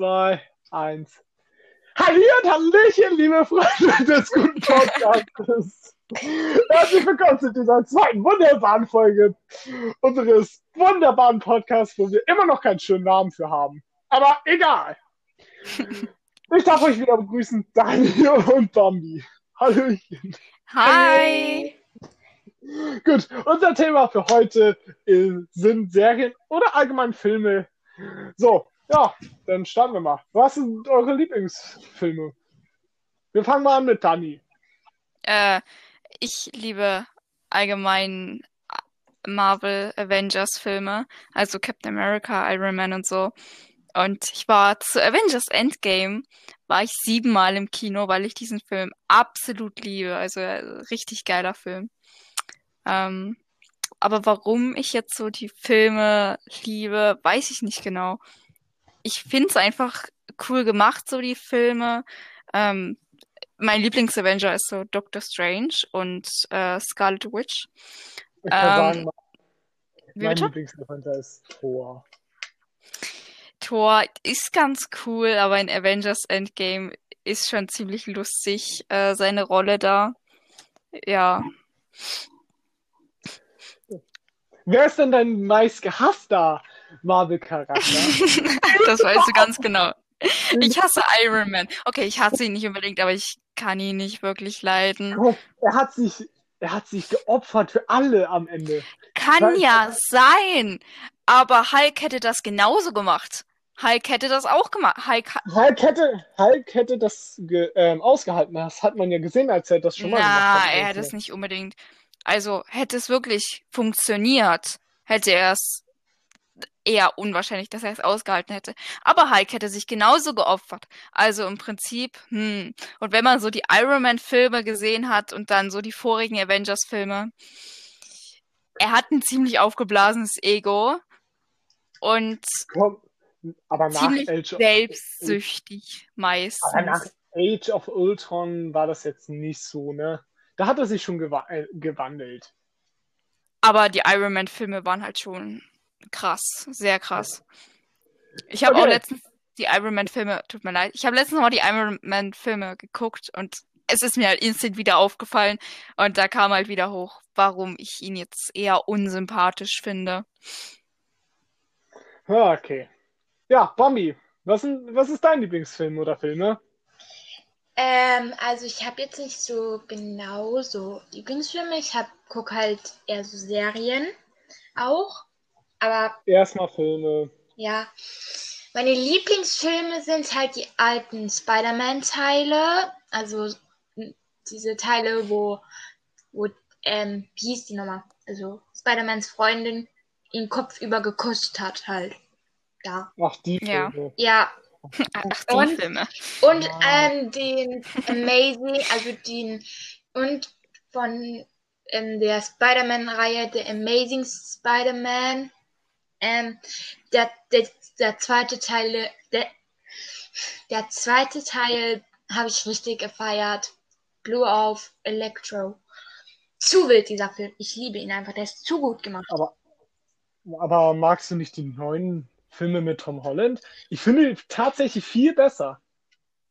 zwei, eins. Halli und Hallöchen, liebe Freunde des guten Podcasts. Herzlich willkommen zu dieser zweiten wunderbaren Folge unseres wunderbaren Podcasts, wo wir immer noch keinen schönen Namen für haben. Aber egal. Ich darf euch wieder begrüßen, Daniel und Bambi. Hallöchen. Hi. Gut, unser Thema für heute ist, sind Serien oder allgemein Filme. So, ja, dann starten wir mal. Was sind eure Lieblingsfilme? Wir fangen mal an mit Dani. Äh, ich liebe allgemein Marvel Avengers Filme, also Captain America, Iron Man und so. Und ich war zu Avengers Endgame, war ich siebenmal im Kino, weil ich diesen Film absolut liebe. Also äh, richtig geiler Film. Ähm, aber warum ich jetzt so die Filme liebe, weiß ich nicht genau. Ich finde es einfach cool gemacht, so die Filme. Ähm, mein Lieblings-Avenger ist so Doctor Strange und äh, Scarlet Witch. Ich kann Ähm, sagen, mein? Lieblingsavenger ist Thor. Thor ist ganz cool, aber in Avengers Endgame ist schon ziemlich lustig, äh, seine Rolle da. Ja. Wer ist denn dein meist gehasster Marvel-Charakter? Das weißt du ganz genau. Ich hasse Iron Man. Okay, ich hasse ihn nicht unbedingt, aber ich kann ihn nicht wirklich leiden. Er hat sich, er hat sich geopfert für alle am Ende. Kann Weil- ja sein, aber Hulk hätte das genauso gemacht. Hulk hätte das auch gemacht. Hulk, Hulk hätte, Hulk hätte das ähm, ausgehalten. Das hat man ja gesehen, als er das schon mal gemacht na, hat. er hätte es nicht unbedingt. Also hätte es wirklich funktioniert, hätte er es eher unwahrscheinlich, dass er es ausgehalten hätte. Aber Hulk hätte sich genauso geopfert. Also im Prinzip, hm. Und wenn man so die Iron Man-Filme gesehen hat und dann so die vorigen Avengers-Filme, er hat ein ziemlich aufgeblasenes Ego und Komm, aber nach ziemlich Age of, selbstsüchtig aber nach meistens. Age of Ultron war das jetzt nicht so, ne? Da hat er sich schon gewa äh, gewandelt. Aber die Iron Man-Filme waren halt schon krass, sehr krass. Ich habe auch Okay. letztens die Iron Man-Filme, tut mir leid, ich habe letztens noch mal die Iron Man-Filme geguckt und es ist mir halt instant wieder aufgefallen und da kam halt wieder hoch, warum ich ihn jetzt eher unsympathisch finde. Ja, okay. Ja, Bombi, was, sind, was ist dein Lieblingsfilm oder Filme? Ähm, also ich habe jetzt nicht so genau so Lieblingsfilme. Ich hab, guck halt eher so Serien auch. Aber Erstmal Filme. ja, meine Lieblingsfilme sind halt die alten Spider-Man-Teile. Also diese Teile, wo, wo, ähm, wie hieß die nochmal? Also Spider-Mans Freundin ihn kopfüber geküsst hat halt. Da. Ach, die Ja. Filme. Ja, Ach, die Und- Filme. Und Wow. ähm, den Amazing, also den und von ähm, der Spider-Man-Reihe, der Amazing Spider-Man, ähm, der, der, der zweite Teil, der, der zweite Teil habe ich richtig gefeiert. Blue auf Electro. Zu wild dieser Film. Ich liebe ihn einfach. Der ist zu gut gemacht. Aber, aber magst du nicht die neuen Filme mit Tom Holland? Ich finde die tatsächlich viel besser.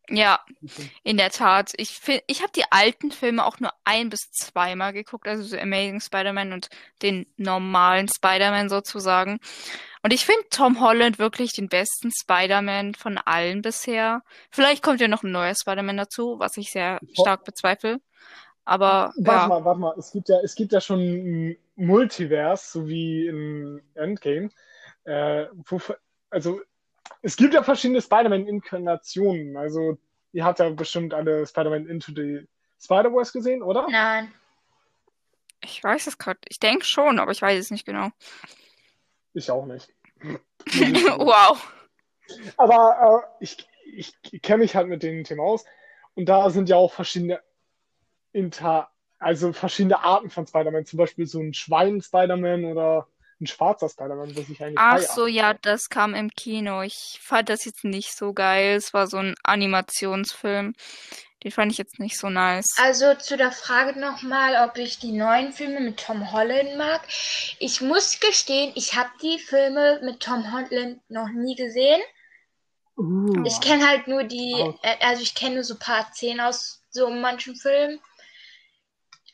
Ja, in der Tat. Ich find, ich habe die alten Filme auch nur ein bis zweimal geguckt, also so Amazing Spider-Man und den normalen Spider-Man sozusagen. Und ich finde Tom Holland wirklich den besten Spider-Man von allen bisher. Vielleicht kommt ja noch ein neuer Spider-Man dazu, was ich sehr stark bezweifle. Aber Warte ja, mal, warte mal. Es gibt ja, es gibt ja schon ein Multiverse, so wie in Endgame. Äh, wo, also, es gibt ja verschiedene Spider-Man-Inkarnationen. Also, ihr habt ja bestimmt alle Spider-Man Into the Spider-Verse gesehen, oder? Nein. ich weiß es gerade. Ich denke schon, aber ich weiß es nicht genau. Ich auch nicht. Wow. Aber äh, ich, ich, ich kenne mich halt mit dem Thema aus. Und da sind ja auch verschiedene Inter, also verschiedene Arten von Spider-Man. Zum Beispiel so ein Schwein-Spider-Man oder ein schwarzer Spider-Man, was ich eigentlich Ach so, ja, das kam im Kino. Ich fand das jetzt nicht so geil. Es war so ein Animationsfilm. Den fand ich jetzt nicht so nice. Also zu der Frage nochmal, ob ich die neuen Filme mit Tom Holland mag. Ich muss gestehen, ich habe die Filme mit Tom Holland noch nie gesehen. Uh, Ich kenne halt nur die, äh, also ich kenne nur so ein paar Szenen aus so manchen Filmen.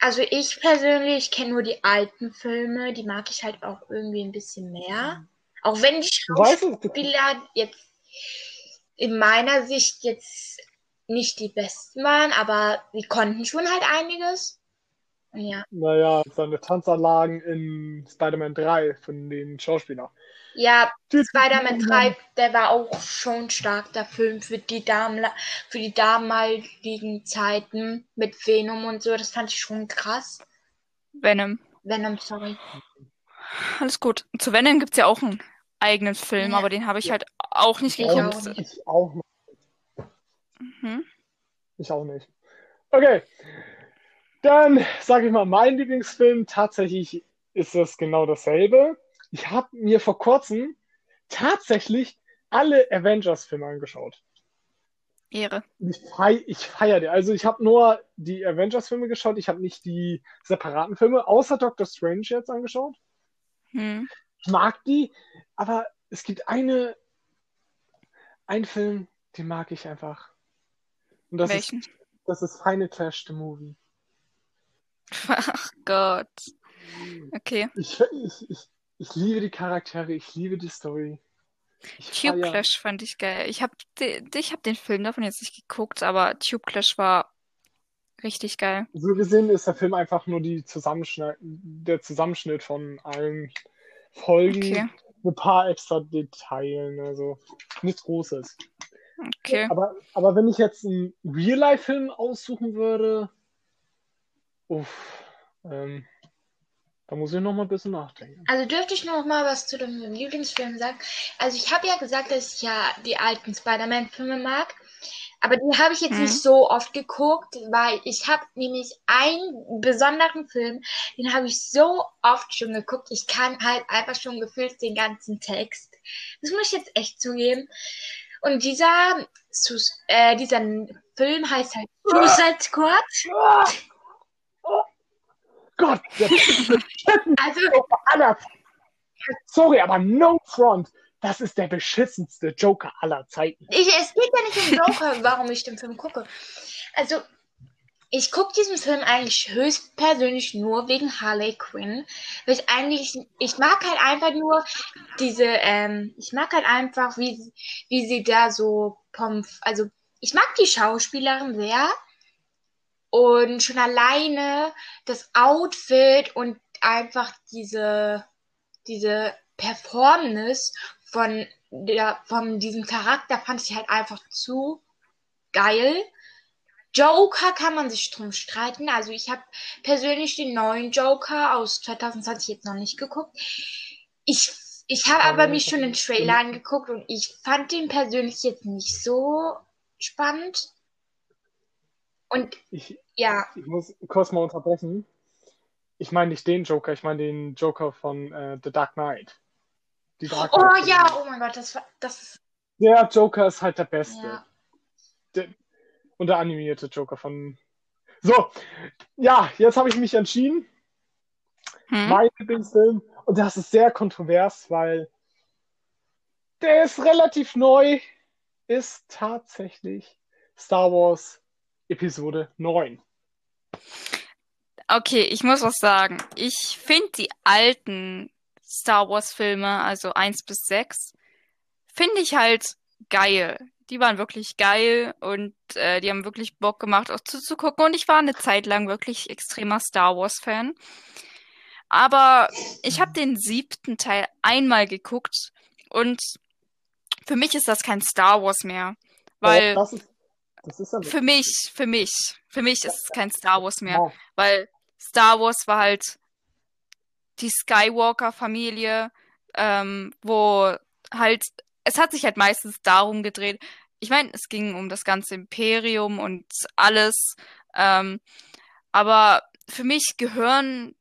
Also ich persönlich kenne nur die alten Filme, die mag ich halt auch irgendwie ein bisschen mehr. Auch wenn die Schauspieler jetzt in meiner Sicht jetzt nicht die besten waren, aber sie konnten schon halt einiges. Ja. naja, seine Tanzanlagen in Spider-Man 3 von den Schauspielern. Ja, Spider-Man 3, der war auch schon stark, der Film für die, Damla für die damaligen Zeiten mit Venom und so. Das fand ich schon krass. Venom. Venom, sorry. Alles gut. Zu Venom gibt's ja auch einen eigenen Film, Ja. aber den habe ich halt auch nicht Ich geguckt. auch nicht. Ich auch nicht. Mhm. Ich auch nicht. Okay. Dann sage ich mal, mein Lieblingsfilm tatsächlich ist es genau dasselbe. Ich habe mir vor kurzem tatsächlich alle Avengers-Filme angeschaut. Ehre. Ich, fei ich feiere die. Also ich habe nur die Avengers-Filme geschaut. Ich habe nicht die separaten Filme, außer Doctor Strange jetzt angeschaut. Hm. Ich mag die, aber es gibt eine, einen Film, den mag ich einfach. Und das ist, Welchen? das ist Final Clash the Movie. Ach Gott. Okay. Ich, ich, ich, ich liebe die Charaktere, ich liebe die Story. Ich Tube feier- Clash fand ich geil. Ich habe ich hab den Film davon jetzt nicht geguckt, aber Tube Clash war richtig geil. So gesehen ist der Film einfach nur die Zusammenschnitt, der Zusammenschnitt von allen Folgen Okay. ein paar extra Detailen, also nichts Großes. Okay. Aber, aber wenn ich jetzt einen Real-Life-Film aussuchen würde, uff, ähm, da muss ich noch mal ein bisschen nachdenken. Also dürfte ich noch mal was zu dem Lieblingsfilm sagen? Also ich habe ja gesagt, dass ich ja die alten Spider-Man-Filme mag. Aber die habe ich jetzt Mhm. nicht so oft geguckt, weil ich habe nämlich einen besonderen Film, den habe ich so oft schon geguckt. Ich kann halt einfach schon gefühlt den ganzen Text. Das muss ich jetzt echt zugeben. Und dieser, äh, dieser Film heißt halt Suicide Squad. Gott, der beschissenste Also Joker aller Zeiten. Sorry, aber no front. Das ist der beschissenste Joker aller Zeiten. Ich, es geht ja nicht um Joker, warum ich den Film gucke. Also, ich gucke diesen Film eigentlich höchstpersönlich nur wegen Harley Quinn. Weil ich eigentlich, ich mag halt einfach nur diese, ähm, ich mag halt einfach, wie, wie sie da so pomp, also, ich mag die Schauspielerin sehr. Und schon alleine das Outfit und einfach diese, diese Performance von der, von diesem Charakter fand ich halt einfach zu geil. Joker kann man sich drum streiten. Also ich habe persönlich den neuen Joker aus 2020 jetzt noch nicht geguckt. Ich, ich habe aber mich schon den Trailer angeguckt und ich fand den persönlich jetzt nicht so spannend. Und Ich, ja, ich muss kurz mal unterbrechen. Ich meine nicht den Joker, ich meine den Joker von äh, The Dark Knight. Die Dark oh Knight. ja, oh mein Gott, das war, das ist, Der Joker ist halt der Beste. ja. Der, und der animierte Joker von. So, ja, jetzt habe ich mich entschieden. Hm? Mein Lieblingsfilm. Und das ist sehr kontrovers, weil der ist relativ neu. Ist tatsächlich Star Wars Episode 9. Okay, ich muss was sagen. Ich finde die alten Star Wars Filme, also 1 bis 6, finde ich halt geil. Die waren wirklich geil und äh, die haben wirklich Bock gemacht, auch zuzugucken. Und ich war eine Zeit lang wirklich extremer Star Wars Fan. Aber ich habe den siebten Teil einmal geguckt und für mich ist das kein Star Wars mehr. Weil das ist, das ist für mich, für mich, für mich ist es kein Star Wars mehr. Ja. Weil Star Wars war halt die Skywalker-Familie, ähm, wo halt, es hat sich halt meistens darum gedreht. Ich meine, es ging um das ganze Imperium und alles. Ähm, aber für mich gehören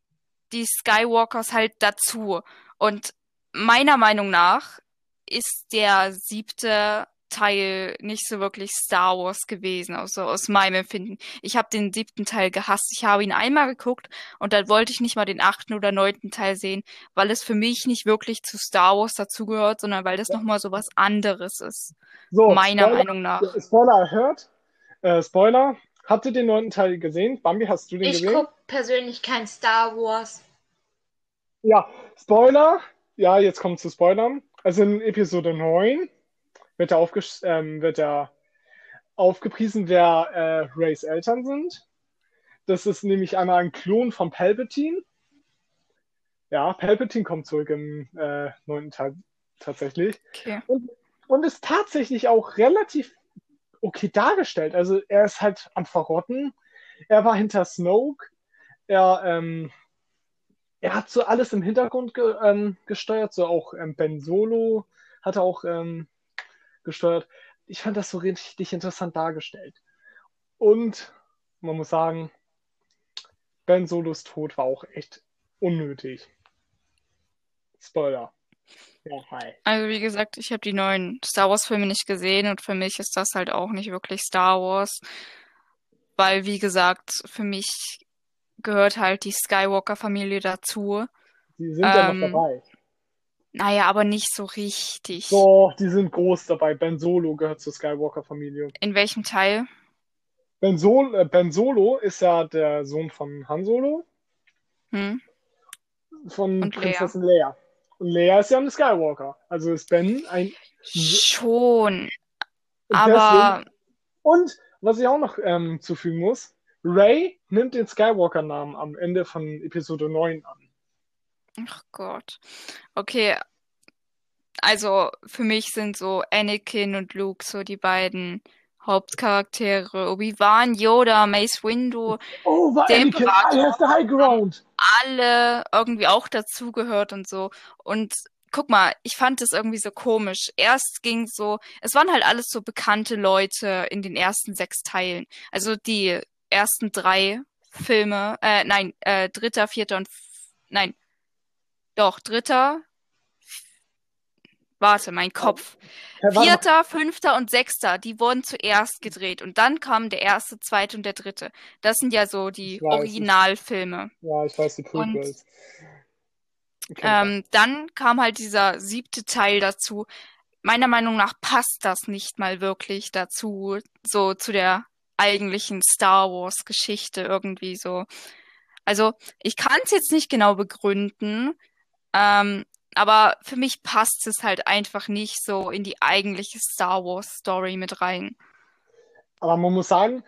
die Skywalkers halt dazu. Und meiner Meinung nach ist der siebte Teil nicht so wirklich Star Wars gewesen, also aus meinem Empfinden. Ich habe den siebten Teil gehasst. Ich habe ihn einmal geguckt und dann wollte ich nicht mal den achten oder neunten Teil sehen, weil es für mich nicht wirklich zu Star Wars dazugehört, sondern weil das ja. nochmal so was anderes ist. So, meiner Spoiler, Meinung nach. Spoiler erhört. Äh, Spoiler. Habt ihr den neunten Teil gesehen? Bambi, hast du den ich gesehen? Ich gucke persönlich kein Star Wars. Ja, Spoiler. Ja, jetzt kommt zu Spoilern. Also in Episode 9 wird er, aufges ähm, wird er aufgepriesen, wer äh, Rays Eltern sind. Das ist nämlich einmal ein Klon von Palpatine. Ja, Palpatine kommt zurück im äh, neunten Teil tatsächlich. Okay. Und, und ist tatsächlich auch relativ okay dargestellt. Also er ist halt am Verrotten. Er war hinter Snoke. Er, ähm, er hat so alles im Hintergrund ge ähm, gesteuert, so auch ähm, Ben Solo hat er auch ähm, gesteuert. Ich fand das so richtig interessant dargestellt. Und man muss sagen, Ben Solos Tod war auch echt unnötig. Spoiler. Ja, hi. Also wie gesagt, ich habe die neuen Star Wars Filme nicht gesehen und für mich ist das halt auch nicht wirklich Star Wars, weil wie gesagt, für mich gehört halt die Skywalker Familie dazu. Die sind ähm, ja noch ähm, dabei. Naja, aber nicht so richtig. Doch, die sind groß dabei. Ben Solo gehört zur Skywalker-Familie. In welchem Teil? Ben, Sol äh, ben Solo ist ja der Sohn von Han Solo. Hm. Von Und Prinzessin Lea. Leia. Und Leia ist ja eine Skywalker. Also ist Ben ein. Schon. Aber. Deswegen... Und was ich auch noch ähm, zufügen muss: Ray nimmt den Skywalker-Namen am Ende von Episode 9 an. Ach Gott. Okay. Also für mich sind so Anakin und Luke so die beiden Hauptcharaktere. Obi-Wan, Yoda, Mace Windu. Oh, war Anakin, I have the high ground. Alle irgendwie auch dazugehört und so. Und guck mal, ich fand das irgendwie so komisch. Erst ging so, es waren halt alles so bekannte Leute in den ersten sechs Teilen. Also die ersten drei Filme, äh, nein, äh, dritter, vierter und, nein, doch, dritter. Warte, mein Kopf. Vierter, fünfter und sechster, die wurden zuerst gedreht. Und dann kamen der erste, zweite und der dritte. Das sind ja so die Originalfilme. ja, ich weiß die Prequels. Ähm, dann kam halt dieser siebte Teil dazu. Meiner Meinung nach passt das nicht mal wirklich dazu, so zu der eigentlichen Star Wars Geschichte irgendwie so. Also ich kann es jetzt nicht genau begründen, ähm, aber für mich passt es halt einfach nicht so in die eigentliche Star Wars Story mit rein. Aber man muss sagen,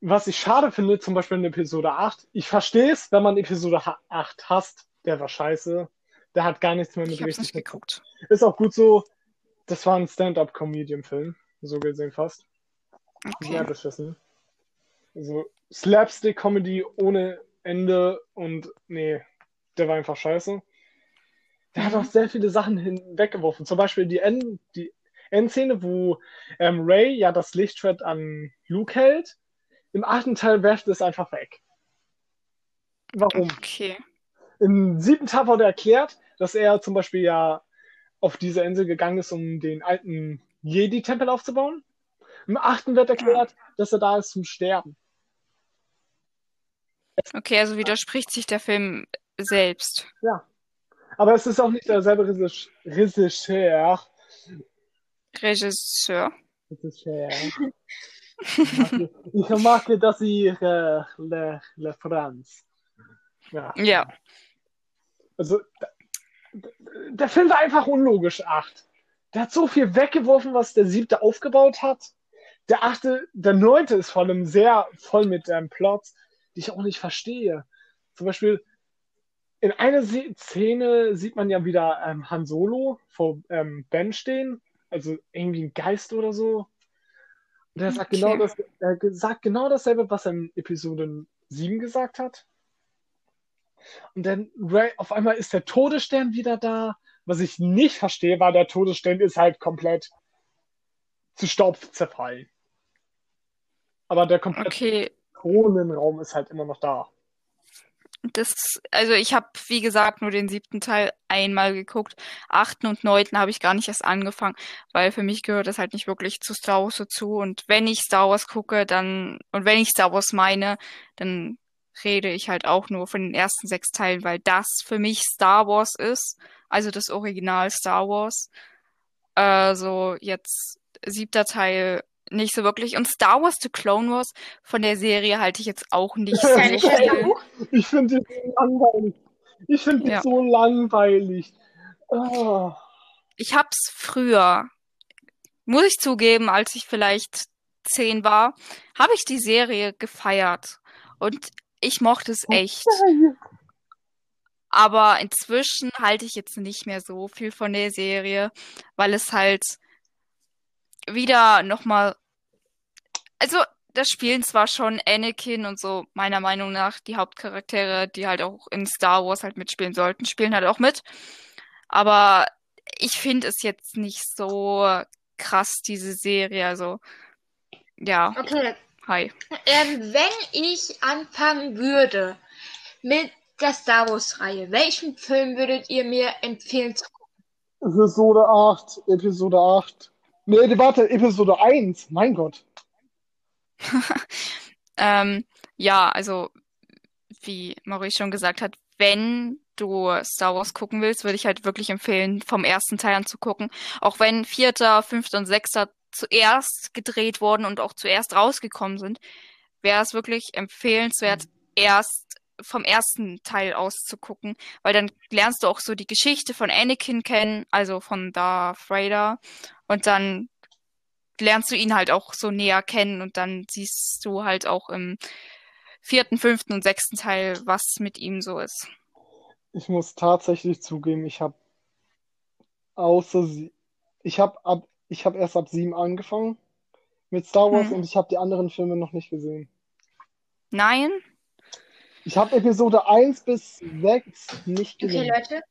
was ich schade finde, zum Beispiel in Episode 8, ich verstehe es, wenn man Episode 8 hasst, der war scheiße. Der hat gar nichts mehr mit ich richtig nicht geguckt. Ist auch gut so. Das war ein Stand-up-Comedian-Film, so gesehen fast. Okay. Sehr beschissen. Also Slapstick-Comedy ohne Ende und nee, der war einfach scheiße der hat auch sehr viele Sachen hinweggeworfen. Zum Beispiel die, End, die Endszene, wo ähm, Ray ja das Lichtschwert an Luke hält. Im achten Teil werft es einfach weg. Warum? Okay. Im siebten Teil wurde erklärt, dass er zum Beispiel ja auf diese Insel gegangen ist, um den alten Jedi-Tempel aufzubauen. Im achten wird erklärt, dass er da ist zum Sterben. Okay, also widerspricht sich der Film selbst. Ja. Aber es ist auch nicht derselbe Regisseur. Regisseur. Regisseur. Ich mag das ihre Le, Le France. Ja. ja. Also, der Film war einfach unlogisch, acht. Der hat so viel weggeworfen, was der siebte aufgebaut hat. Der achte, der neunte ist vor allem sehr voll mit ähm, Plots, die ich auch nicht verstehe. Zum Beispiel, in einer Szene sieht man ja wieder ähm, Han Solo vor ähm, Ben stehen, also irgendwie ein Geist oder so. Und er sagt, okay. genau das, er sagt genau dasselbe, was er in Episode 7 gesagt hat. Und dann Ray, auf einmal ist der Todesstern wieder da. Was ich nicht verstehe, war, der Todesstern ist halt komplett zu Staub zerfallen. Aber der komplette okay. Kronenraum ist halt immer noch da. Das, also ich habe, wie gesagt, nur den siebten Teil einmal geguckt. Achten und neunten habe ich gar nicht erst angefangen, weil für mich gehört das halt nicht wirklich zu Star Wars dazu. Und wenn ich Star Wars gucke, dann, und wenn ich Star Wars meine, dann rede ich halt auch nur von den ersten sechs Teilen, weil das für mich Star Wars ist. Also das Original Star Wars. Also jetzt siebter Teil nicht so wirklich. Und Star Wars The Clone Wars von der Serie halte ich jetzt auch nicht so viel. Ich finde die so langweilig. Ich finde die Ja. so langweilig. Ah. Ich hab's früher, muss ich zugeben, als ich vielleicht zehn war, habe ich die Serie gefeiert. Und ich mochte es echt. Aber inzwischen halte ich jetzt nicht mehr so viel von der Serie, weil es halt wieder nochmal. Also, das spielen zwar schon Anakin und so, meiner Meinung nach, die Hauptcharaktere, die halt auch in Star Wars halt mitspielen sollten, spielen halt auch mit. Aber ich finde es jetzt nicht so krass, diese Serie. Also, ja, Okay, hi. ähm, wenn ich anfangen würde mit der Star Wars-Reihe, welchen Film würdet ihr mir empfehlen zu gucken? Episode 8, Episode 8. Nee, warte, Episode 1. Mein Gott. Ähm, ja, also wie Maurice schon gesagt hat, wenn du Star Wars gucken willst, würde ich halt wirklich empfehlen, vom ersten Teil an zu gucken. Auch wenn vierter, fünfter und sechster zuerst gedreht wurden und auch zuerst rausgekommen sind, wäre es wirklich empfehlenswert, erst vom ersten Teil aus zu gucken, weil dann lernst du auch so die Geschichte von Anakin kennen, also von Darth Vader, und dann lernst du ihn halt auch so näher kennen und dann siehst du halt auch im vierten, fünften und sechsten Teil, was mit ihm so ist. Ich muss tatsächlich zugeben, ich habe außer sie, ich habe ab, ich habe erst ab 7 angefangen mit Star Wars Hm. und ich habe die anderen Filme noch nicht gesehen. Nein? Ich habe Episode 1 bis 6 nicht Okay, gesehen. Leute,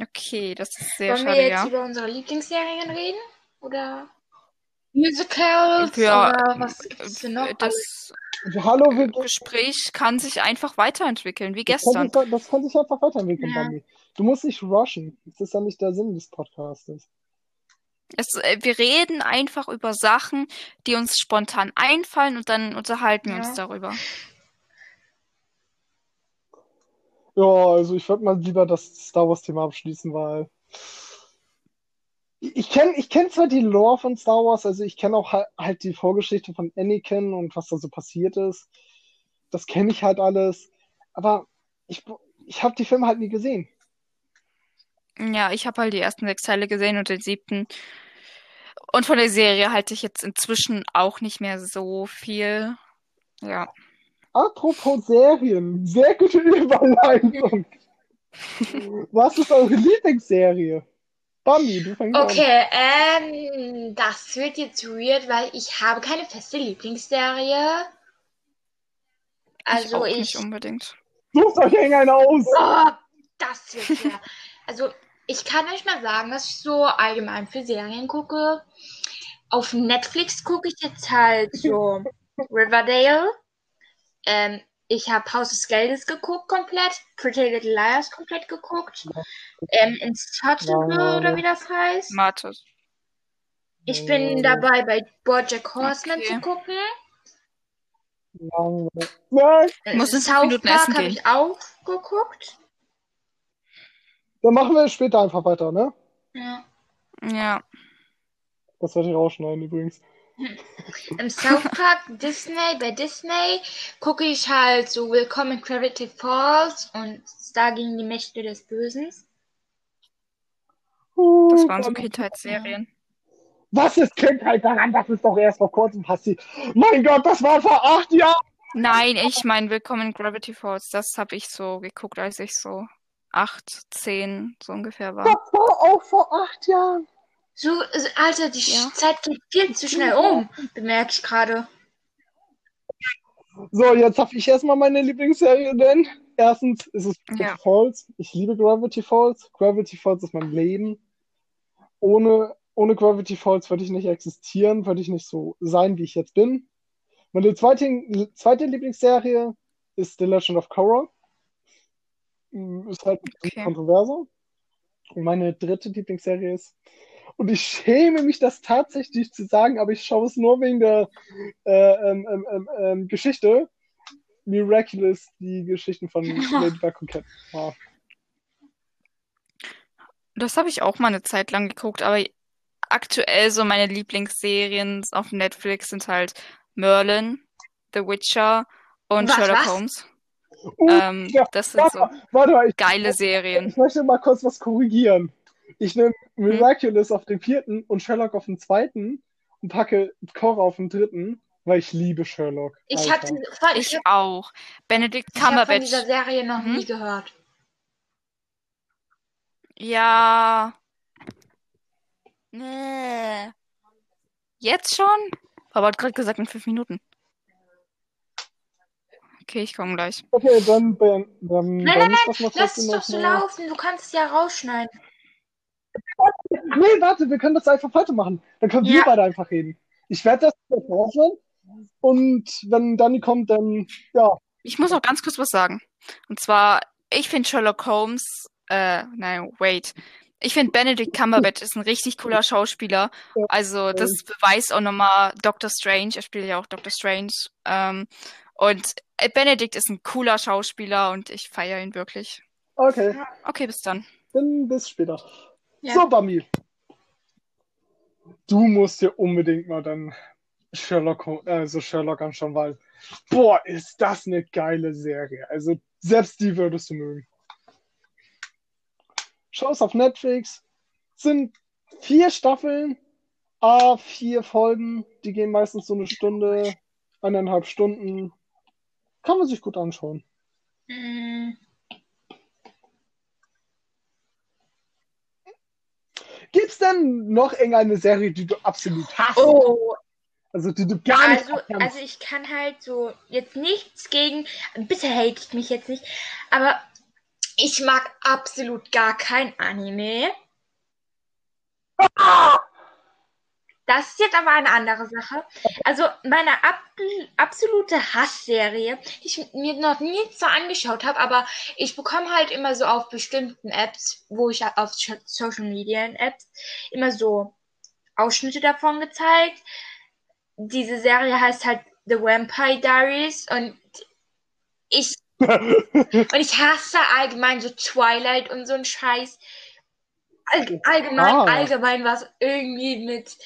Okay, das ist sehr wollen wir schade, jetzt ja. über unsere Lieblingsserien reden? Oder Musicals? Ja, oder was gibt's denn noch? Das Hallo, wir, Gespräch kann sich einfach weiterentwickeln, wie das, kann gestern. sich, das kann sich einfach weiterentwickeln, Ja. Bambi. Du musst nicht rushen. Das ist ja nicht der Sinn des Podcastes. Es, äh, wir reden einfach über Sachen, die uns spontan einfallen und dann unterhalten wir Ja. uns darüber. Ja, also ich würde mal lieber das Star Wars-Thema abschließen, weil ich kenne ich kenn zwar die Lore von Star Wars, also ich kenne auch halt, halt die Vorgeschichte von Anakin und was da so passiert ist. Das kenne ich halt alles, aber ich, ich habe die Filme halt nie gesehen. Ja, ich habe halt die ersten sechs Teile gesehen und den siebten. Und von der Serie halte ich jetzt inzwischen auch nicht mehr so viel. Ja. Apropos Serien, sehr gute Überleitung. Was ist eure Lieblingsserie? Bambi, du fängst an. Okay, ähm, das wird jetzt weird, weil ich habe keine feste Lieblingsserie. ich Also auch ich, nicht unbedingt. Sucht euch irgendeinen aus. oh, das wird schwer. Also ich kann euch mal sagen, was ich so allgemein für Serien gucke. Auf Netflix gucke ich jetzt halt so Riverdale. Ähm, ich habe Haus des Geldes geguckt komplett, Pretty Little Liars komplett geguckt, ähm, Insufferable Ja. oder wie das heißt. Mathe. Ich bin dabei, bei BoJack Horseman Okay. zu gucken. Ich muss in South Minuten Park habe ich auch geguckt. dann machen wir später einfach weiter, ne? Ja. Ja. Das werde ich rausschneiden übrigens. Im South Park Disney, bei Disney gucke ich halt so Willkommen in Gravity Falls und Star gegen die Mächte des Bösen. Das Oh waren so Gott. Kindheitsserien. Was ist Kindheit daran? Das ist doch erst vor kurzem passiert. Mein Gott, das war vor acht Jahren. Nein, ich meine Willkommen in Gravity Falls. Das habe ich so geguckt, als ich so acht, zehn so ungefähr war. Das war auch vor acht Jahren. So, also, Alter, die Ja. Zeit geht viel zu schnell um, bemerke ich gerade. So, jetzt habe ich erstmal meine Lieblingsserie, denn erstens ist es Gravity Ja. Falls. Ich liebe Gravity Falls. Gravity Falls ist mein Leben. Ohne, ohne Gravity Falls würde ich nicht existieren, würde ich nicht so sein, wie ich jetzt bin. Meine zweite, zweite Lieblingsserie ist The Legend of Korra. Mm, Ist halt ein bisschen Okay. kontroverser. Und meine dritte Lieblingsserie ist. Und ich schäme mich, das tatsächlich zu sagen, aber ich schaue es nur wegen der äh, ähm, ähm, ähm, ähm, Geschichte. Miraculous, die Geschichten von Ladybug und Cat. Ja. Das habe ich auch mal eine Zeit lang geguckt, aber aktuell so meine Lieblingsserien auf Netflix sind halt Merlin, The Witcher und Was, Sherlock was? Holmes. Uh, Ähm, ja, das sind so warte, warte mal, ich, geile Serien. ich möchte mal kurz was korrigieren. Ich nehme Miraculous auf den vierten und Sherlock auf den zweiten und packe Cora auf den dritten, weil ich liebe Sherlock. Ich Alter. habe voll, ich Ich auch. Benedict ich hab von Cumberbatch. dieser Serie noch Mhm. nie gehört. Ja. Nee. Jetzt schon? Aber hat gerade gesagt in fünf Minuten. Okay, ich komme gleich. Okay, dann, dann, dann, Nein, nein, noch Lass es doch so mal- laufen. Du kannst es ja rausschneiden. Nee, warte, wir können das einfach weitermachen. Dann können wir Ja. beide einfach reden. Ich werde das rausschneiden. Und wenn Dani kommt, dann, ja. Ich muss noch ganz kurz was sagen. Und zwar, ich finde Sherlock Holmes, äh, nein, wait. Ich finde Benedict Cumberbatch ist ein richtig cooler Schauspieler. Also, das beweist auch nochmal Doctor Strange. Er spielt ja auch Doctor Strange. Ähm, und äh, Benedict ist ein cooler Schauspieler und ich feiere ihn wirklich. Okay, Okay, bis dann. dann bis später. Ja. So, Bami. Du musst dir unbedingt mal dann Sherlock, also Sherlock anschauen, weil, boah, ist das eine geile Serie. Also, selbst die würdest du mögen. Schau es auf Netflix. Sind vier Staffeln, a vier Folgen. Die gehen meistens so eine Stunde, eineinhalb Stunden. Kann man sich gut anschauen. Mm, Gibt's denn noch irgendeine Serie, die du absolut hasst? Oh, Also, die du gar nicht also, also ich kann halt so jetzt nichts gegen. Bitte hatet mich jetzt nicht. Aber ich mag absolut gar kein Anime. Das ist jetzt aber eine andere Sache. Also meine ab absolute Hassserie, die ich mir noch nie so angeschaut habe, aber ich bekomme halt immer so auf bestimmten Apps, wo ich auf Social Media Apps immer so Ausschnitte davon gezeigt. Diese Serie heißt halt The Vampire Diaries und ich und ich hasse allgemein so Twilight und so ein Scheiß. All, allgemein, Ah. allgemein, was irgendwie mit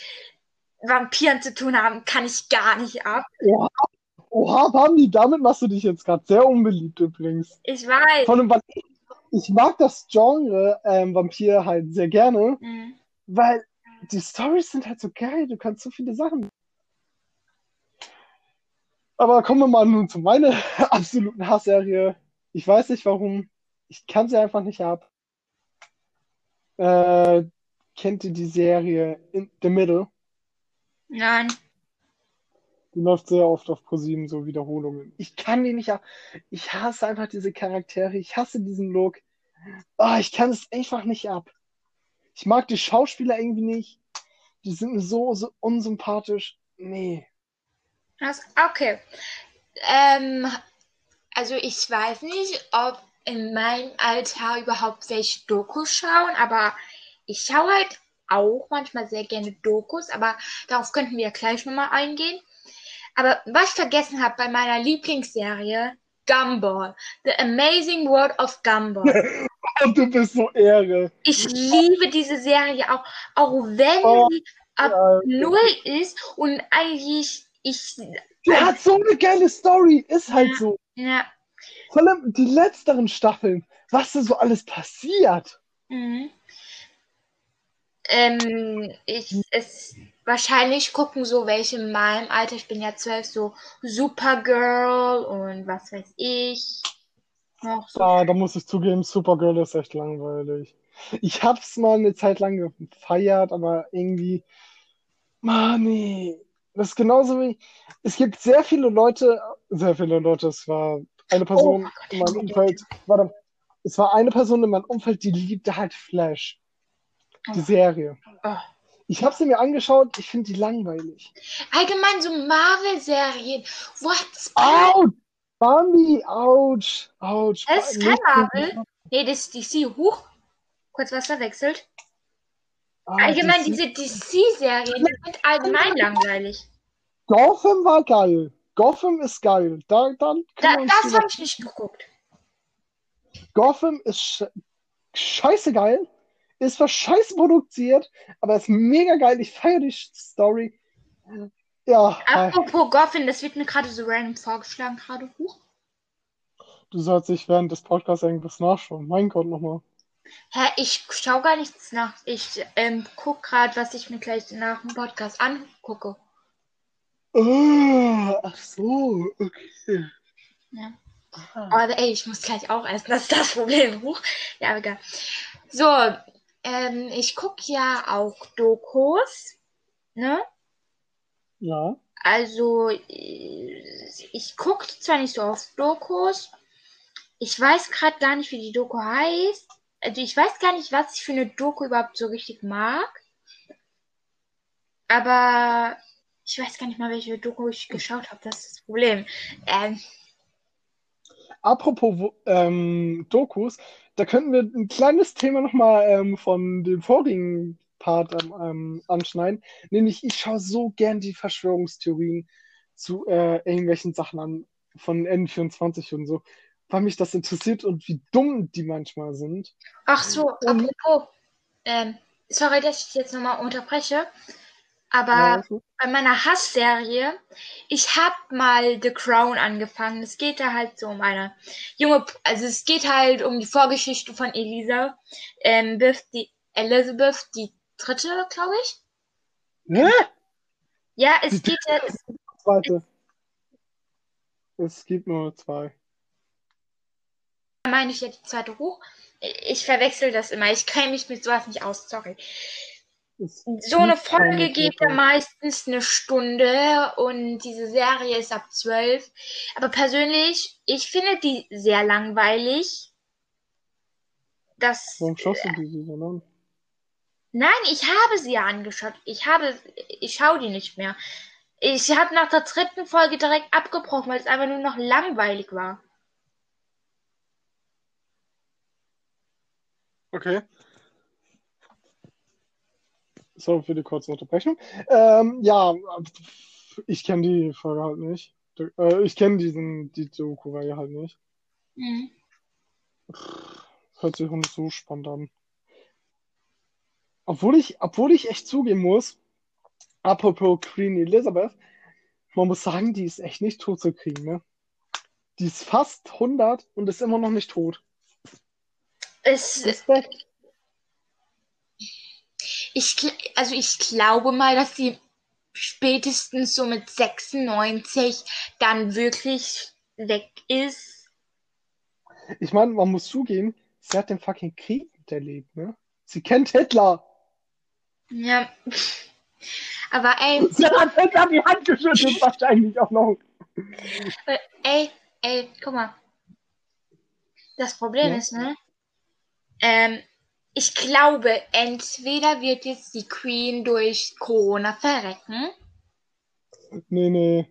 Vampiren zu tun haben, kann ich gar nicht ab. Oha, oha, Bambi, damit machst du dich jetzt gerade sehr unbeliebt übrigens. Ich weiß. Allem, weil ich, mag das Genre ähm, Vampir halt sehr gerne, Mhm. weil die Storys sind halt so geil, du kannst so viele Sachen. Aber kommen wir mal nun zu meiner absoluten Hassserie. Ich weiß nicht warum, ich kann sie einfach nicht ab. Äh, kennt ihr die Serie In the Middle? Nein. Die läuft sehr oft auf ProSieben, so Wiederholungen. Ich kann die nicht ab. Ich hasse einfach diese Charaktere. Ich hasse diesen Look. Ah, ich kann es einfach nicht ab. Ich mag die Schauspieler irgendwie nicht. Die sind mir so, so unsympathisch. Nee. Okay. Ähm, also ich weiß nicht, ob in meinem Alter überhaupt welche Dokus schauen, aber ich schaue halt auch manchmal sehr gerne Dokus, aber darauf könnten wir ja gleich nochmal eingehen. Aber was ich vergessen habe bei meiner Lieblingsserie, Gumball. The Amazing World of Gumball. Und du bist so Ehre. Ich liebe diese Serie auch, auch wenn Oh, sie ab Ja, null ist und eigentlich ich die hat so eine geile Story. Ist halt so. ja, Vor allem die letzteren Staffeln. Was da so alles passiert. Mhm. Ähm, ich, es, wahrscheinlich gucken so welche in meinem Alter, ich bin ja zwölf, so Supergirl und was weiß ich. Noch so. Ah, da muss ich zugeben, Supergirl ist echt langweilig. Ich hab's mal eine Zeit lang gefeiert, aber irgendwie, nee. Das ist genauso wie, es gibt sehr viele Leute, sehr viele Leute, es war eine Person in meinem Umfeld, warte, es war eine Person in meinem Umfeld, die liebte halt Flash, die Serie. Oh. Ich habe sie mir angeschaut, ich finde die langweilig. Allgemein so Marvel-Serien. What? Autsch! Bambi, ouch, ouch. Das ist kein Marvel. Nee, das ist DC. Huch. Kurz was verwechselt. Ah, Allgemein, DC diese DC-Serien sind allgemein langweilig. Gotham war geil. Gotham ist geil. Da, dann Da, uns das habe ich nicht geguckt. Gotham ist sch scheiße geil, ist zwar scheiße produziert, aber ist mega geil. Ich feiere die Story. Ja, Apropos Goffin, das wird mir gerade so random vorgeschlagen gerade. Huch. du sollst dich während des Podcasts irgendwas nachschauen. Mein Gott, nochmal. Hä, ich schau gar nichts nach. Ich ähm, guck gerade, was ich mir gleich nach dem Podcast angucke. Oh, ach so, okay. Ja. Ah. Aber ey, ich muss gleich auch essen. Das ist das Problem. Huch. Ja, aber egal. So, ähm, ich gucke ja auch Dokus. Ne? Ja. Also, ich gucke zwar nicht so oft Dokus. Ich weiß gerade gar nicht, wie die Doku heißt. Also, ich weiß gar nicht, was ich für eine Doku überhaupt so richtig mag. Aber ich weiß gar nicht mal, welche Doku ich geschaut habe. Das ist das Problem. Ähm, Apropos ähm, Dokus, da könnten wir ein kleines Thema nochmal ähm, von dem vorigen Part ähm, ähm, anschneiden. Nämlich, ich schaue so gern die Verschwörungstheorien zu äh, irgendwelchen Sachen an, von N24 und so, weil mich das interessiert und wie dumm die manchmal sind. ach so, Und- apropos. Ähm, sorry, dass ich jetzt nochmal unterbreche. Aber Ja, bei meiner Hassserie, ich habe mal The Crown angefangen. Es geht da halt so um eine junge, also es geht halt um die Vorgeschichte von Elisa, ähm, die Elizabeth, die dritte, glaube ich. Hä? Ja, es geht jetzt, Zweite. Es gibt nur zwei. meine ich ja die zweite hoch. Ich verwechsel das immer. Ich kenne mich mit sowas nicht aus, sorry. So eine Folge geht ja meistens eine Stunde und diese Serie ist ab zwölf. Aber persönlich, ich finde die sehr langweilig. Das, Warum schaust du die so an? nein, ich habe sie ja angeschaut. Ich habe, ich schaue die nicht mehr. Ich habe nach der dritten Folge direkt abgebrochen, weil es einfach nur noch langweilig war. Okay. So, für die kurze Unterbrechung. Ähm, ja, ich kenne die Folge halt nicht. Äh, ich kenne diesen, die Doku-Reihe halt nicht. Mhm. Hört sich auch nicht so spannend an. Obwohl ich, obwohl ich echt zugeben muss, apropos Queen Elizabeth, man muss sagen, die ist echt nicht tot zu kriegen, ne? Die ist fast 100 und ist immer noch nicht tot. Es, Respekt. Ich, also ich glaube mal, dass sie spätestens so mit 96 dann wirklich weg ist. Ich meine, man muss zugeben, sie hat den fucking Krieg miterlebt, ne? Sie kennt Hitler. Ja. Aber ey, Sie hat Hitler die Hand geschüttelt, wahrscheinlich auch noch. äh, ey, ey, guck mal. Das Problem Ja. ist, ne? Ähm, ich glaube, entweder wird jetzt die Queen durch Corona verrecken. Nee, nee.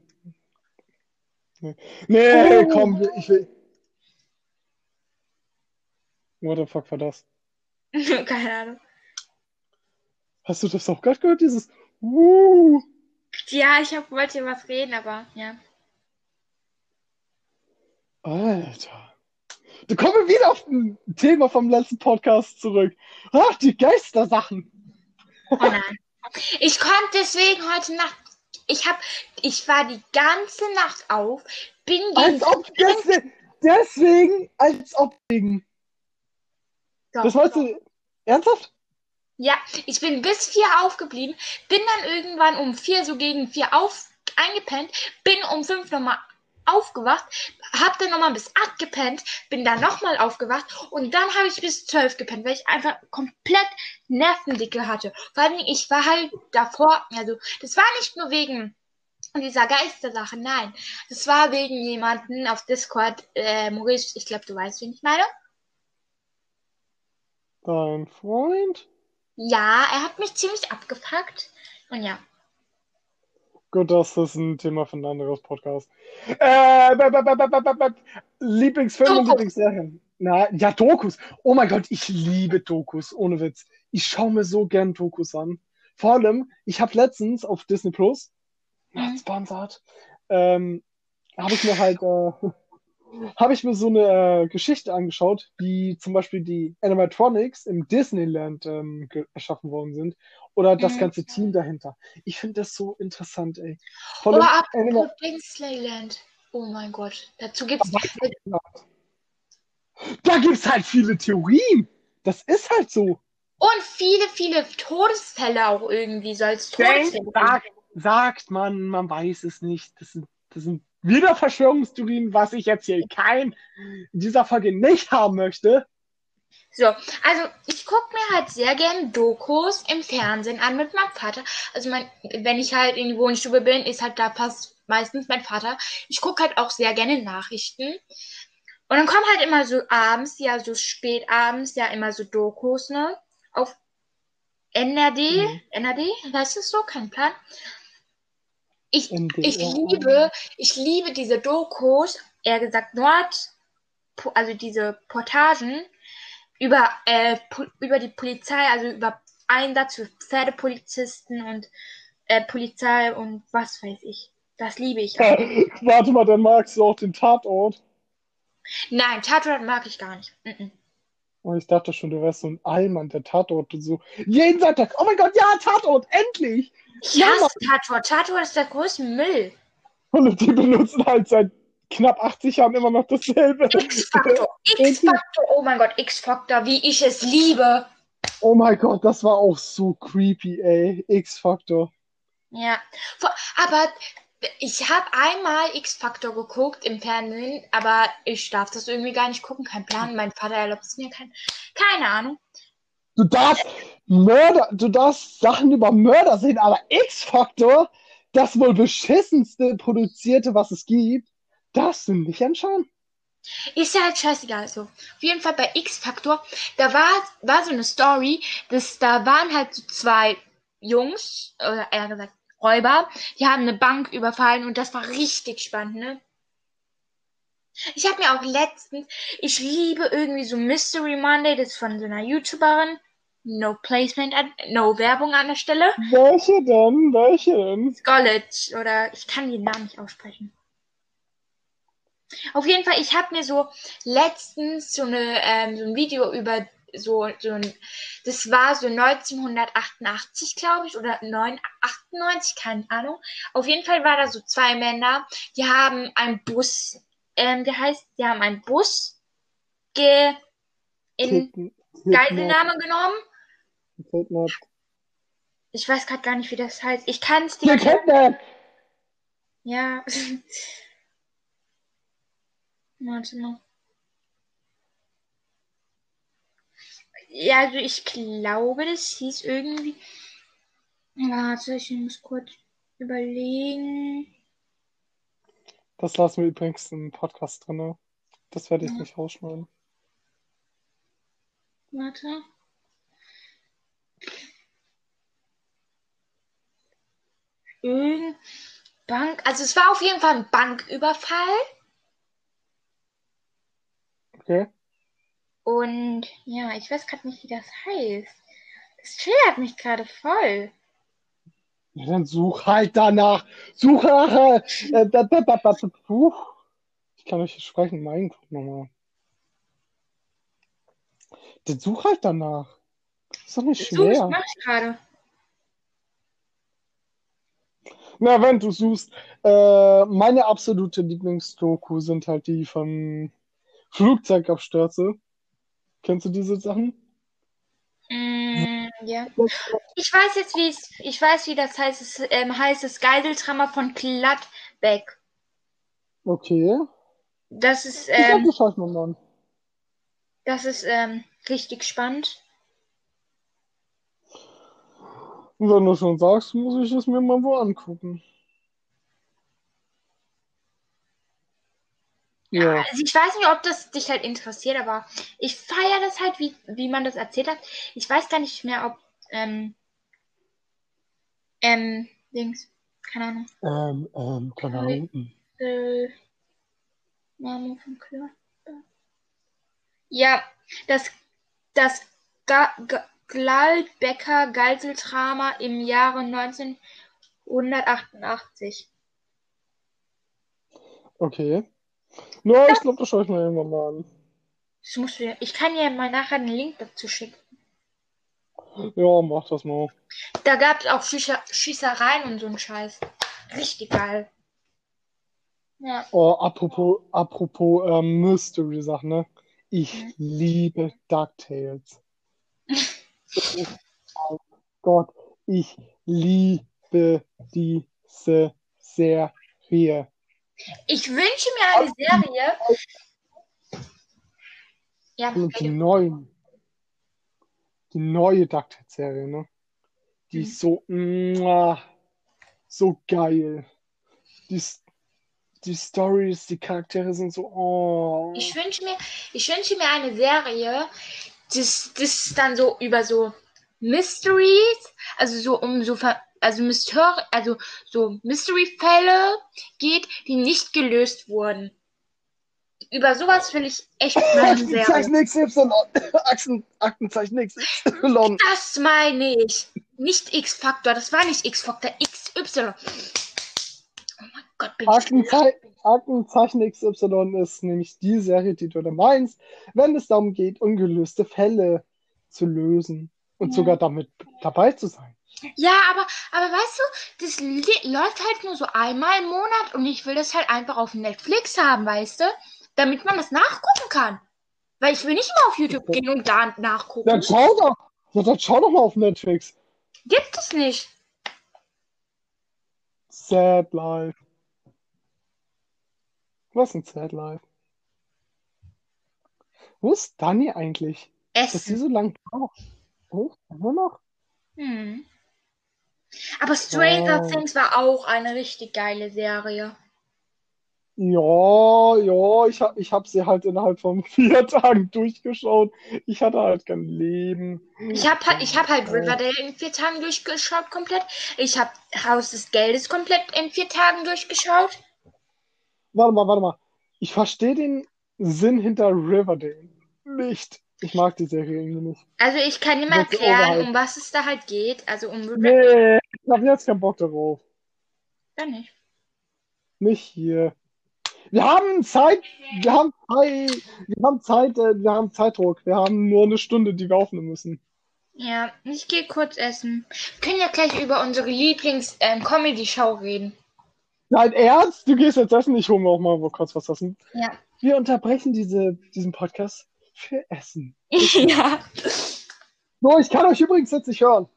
Nee, nee Oh. komm, ich will. What the fuck war das? Keine Ahnung. Hast du das auch gerade gehört? Dieses uh, Ja, ich hab, wollte was reden, aber ja. Alter. Da kommen wir wieder auf ein Thema vom letzten Podcast zurück. Ach, die Geistersachen. Oh nein. Ich konnte deswegen heute Nacht. Ich hab, ich war die ganze Nacht auf, bin gegen Als ob deswegen, deswegen, als ob wegen. Doch, Das wolltest du ernsthaft? Ja, ich bin bis vier aufgeblieben, bin dann irgendwann um vier, so gegen vier auf, eingepennt, bin um fünf nochmal aufgewacht, hab dann nochmal bis acht gepennt, bin dann nochmal aufgewacht und dann habe ich bis zwölf gepennt, weil ich einfach komplett Nervendicke hatte. Vor allem, ich war halt davor, also, das war nicht nur wegen dieser Geistersache, nein. Das war wegen jemanden auf Discord, äh, Maurice, ich glaube, du weißt, wen ich meine. Dein Freund? Ja, er hat mich ziemlich abgepackt. Und ja. Gut, das ist ein Thema für ein anderes Podcast. Äh, Lieblingsfilme und. Lieblingsserien. Na, ja, Dokus. Oh mein Gott, ich liebe Dokus, ohne Witz. Ich schaue mir so gern Dokus an. Vor allem, ich habe letztens auf Disney Plus, Mhm. sponsert, ähm, habe ich mir halt, äh, habe ich mir so eine äh, Geschichte angeschaut, wie zum Beispiel die Animatronics im Disneyland ähm, erschaffen worden sind. Oder das Mhm. ganze Team dahinter. Ich finde das so interessant, ey. Oh, Vor allem apropos Anima Disneyland. Oh mein Gott. Dazu gibt's. da gibt's halt viele Theorien. Das ist halt so. Und viele, viele Todesfälle auch irgendwie, so als Todesfälle. Sagt, sagt man, man weiß es nicht. Das sind, das sind wieder Verschwörungstheorien, was ich jetzt hier kein in dieser Folge nicht haben möchte. So, also ich gucke mir halt sehr gern Dokus im Fernsehen an mit meinem Vater. Also mein, wenn ich halt in die Wohnstube bin, ist halt da fast meistens mein Vater. Ich gucke halt auch sehr gerne Nachrichten. Und dann kommen halt immer so abends, ja, so spät abends, ja, immer so Dokus, ne? Auf NRD, Mhm. NRD, heißt es so? Kein Plan. Ich, ich liebe, ich liebe diese Dokus, eher gesagt Nord, also diese Portagen über, äh, über die Polizei, also über Einsatz für Pferdepolizisten und äh, Polizei und was weiß ich. Das liebe ich. auch. Warte mal, dann magst du auch den Tatort. Nein, Tatort mag ich gar nicht. Mhm. Und ich dachte schon, du wärst so ein Allmann, der Tatort und so. Jeden Sonntag. Oh mein Gott, ja, Tatort, endlich! Ich Ja, hasse Tatort. Tatort ist der größte Müll. Und die benutzen halt seit knapp 80 Jahren immer noch dasselbe. X-Faktor. X-Faktor. Oh mein Gott, X-Faktor, wie ich es liebe. Oh mein Gott, das war auch so creepy, ey. X-Faktor. Ja, aber ich habe einmal X-Factor geguckt im Fernsehen, aber ich darf das irgendwie gar nicht gucken, kein Plan. Mein Vater erlaubt es mir, kein, keine Ahnung. Du darfst Mörder, du darfst Sachen über Mörder sehen, aber X-Faktor, das wohl beschissenste produzierte, was es gibt, darfst du nicht anschauen. Ist ja halt scheißegal. So. Auf jeden Fall bei X-Factor, da war, war so eine Story, dass da waren halt so zwei Jungs, oder eher gesagt Räuber, die haben eine Bank überfallen und das war richtig spannend, ne? Ich habe mir auch letztens, ich liebe irgendwie so Mystery Monday, das ist von so einer YouTuberin. No Placement, an, no Werbung an der Stelle. Welche denn? Welche denn? College oder ich kann den Namen nicht aussprechen. Auf jeden Fall, ich habe mir so letztens so, eine, ähm, so ein Video über so, so ein, das war so 1988, glaube ich, oder 9, 98, keine Ahnung. Auf jeden Fall war da so zwei Männer, die haben einen Bus, ähm, der heißt, die haben einen Bus ge, in Geiselnahme genommen. Kidnap. Ich weiß gerade gar nicht, wie das heißt. Ich kann es dir Kidnap. Ja. Warte mal. Ja, also ich glaube, das hieß irgendwie. Warte, ich muss kurz überlegen. Das lassen wir übrigens im Podcast drin. Das werde ich Ja. nicht rausschneiden. Warte. Irgend Bank. Also es war auf jeden Fall ein Banküberfall. Okay? Und ja, ich weiß gerade nicht, wie das heißt. Das triggert mich gerade voll. Ja, dann such halt danach. Such nach. Äh, äh. Ich kann euch sprechen. Mein Gott, nochmal. Dann such halt danach. Ist doch nicht schwer. mach ich gerade. Na, wenn du suchst, äh, meine absolute Lieblingsdoku sind halt die von Flugzeugabstürze. Kennst du diese Sachen? Mm, ja. Ich weiß jetzt, wie es, ich weiß, wie das heißt. Es ähm, heißt das Geiseltrammer von Gladbeck. Okay. Das ist, Ich glaub, ähm, das mal an. das ist ähm, richtig spannend. Und wenn du schon sagst, muss ich es mir mal wo angucken. Ja. Also ich weiß nicht, ob das dich halt interessiert, aber ich feiere das halt, wie, wie man das erzählt hat. Ich weiß gar nicht mehr, ob, ähm, ähm, Dings, keine Ahnung, Ähm, ähm, keine Ahnung. Äh, Name von Klar. Ja, das, das Ga Ga Geiseldrama im Jahre 1988. Okay. Na, ich glaube, das schaue ich mir irgendwann mal an. Das musst du, ich kann dir mal nachher einen Link dazu schicken. Ja, mach das mal. Da gab es auch Schießer Schießereien und so einen Scheiß. Richtig geil. Ja. Oh, apropos, apropos ähm, Mystery-Sachen, ne? Ich liebe DuckTales. oh Gott, ich liebe diese Serie. Ich wünsche mir eine Serie. Ja, Und die neuen, die neue DuckTales-Serie, ne? Die ist so, muah, so geil. Die, die Stories, die Charaktere sind so, oh. ich wünsche mir, ich wünsche mir eine Serie, das, das dann so über so Mysteries, also so um so Ver- also Mystery, also so Mystery-Fälle geht, die nicht gelöst wurden. Über sowas will ich echt mal. Aktenzeichen XY. Achsen, Aktenzeichen XY. Das meine ich. Nicht X-Faktor, das war nicht X-Faktor, XY. Oh mein Gott, bin ich Aktenzei Aktenzeichen XY ist nämlich die Serie, die du da meinst, wenn es darum geht, ungelöste Fälle zu lösen und Ja. sogar damit dabei zu sein. Ja, aber, aber weißt du, das läuft halt nur so einmal im Monat und ich will das halt einfach auf Netflix haben, weißt du? Damit man das nachgucken kann. Weil ich will nicht immer auf YouTube gehen und da nachgucken. Dann schau doch, ja, dann schau doch mal auf Netflix. Gibt es nicht. Sad Life. Was ist ein Sad Life? Wo ist Dani eigentlich? Dass sie Essen. so lange braucht? Oh, immer noch? Hm. Aber Stranger Oh. Things war auch eine richtig geile Serie. Ja, ja, ich hab, ich hab sie halt innerhalb von vier Tagen durchgeschaut. Ich hatte halt kein Leben. Ich habe halt, ich hab halt Riverdale in vier Tagen durchgeschaut komplett. Ich habe Haus des Geldes komplett in vier Tagen durchgeschaut. Warte mal, warte mal. Ich verstehe den Sinn hinter Riverdale nicht. Ich mag die Serie irgendwie nicht. Also ich kann Das ist erklären, um was es da halt geht. Also um. Nee, ich hab jetzt keinen Bock darauf. Dann nicht. Nicht hier. Wir haben Zeit, wir haben Zeit, wir haben Zeit, äh, wir haben Zeitdruck. Wir haben nur eine Stunde, die wir aufnehmen müssen. Ja, ich gehe kurz essen. Wir können ja gleich über unsere Lieblings-Comedy-Show reden. Dein Ernst? Du gehst jetzt essen? Ich hole mir auch mal kurz was essen. Ja. Wir unterbrechen diese, diesen Podcast für Essen. ja. So, ich kann euch übrigens jetzt nicht hören.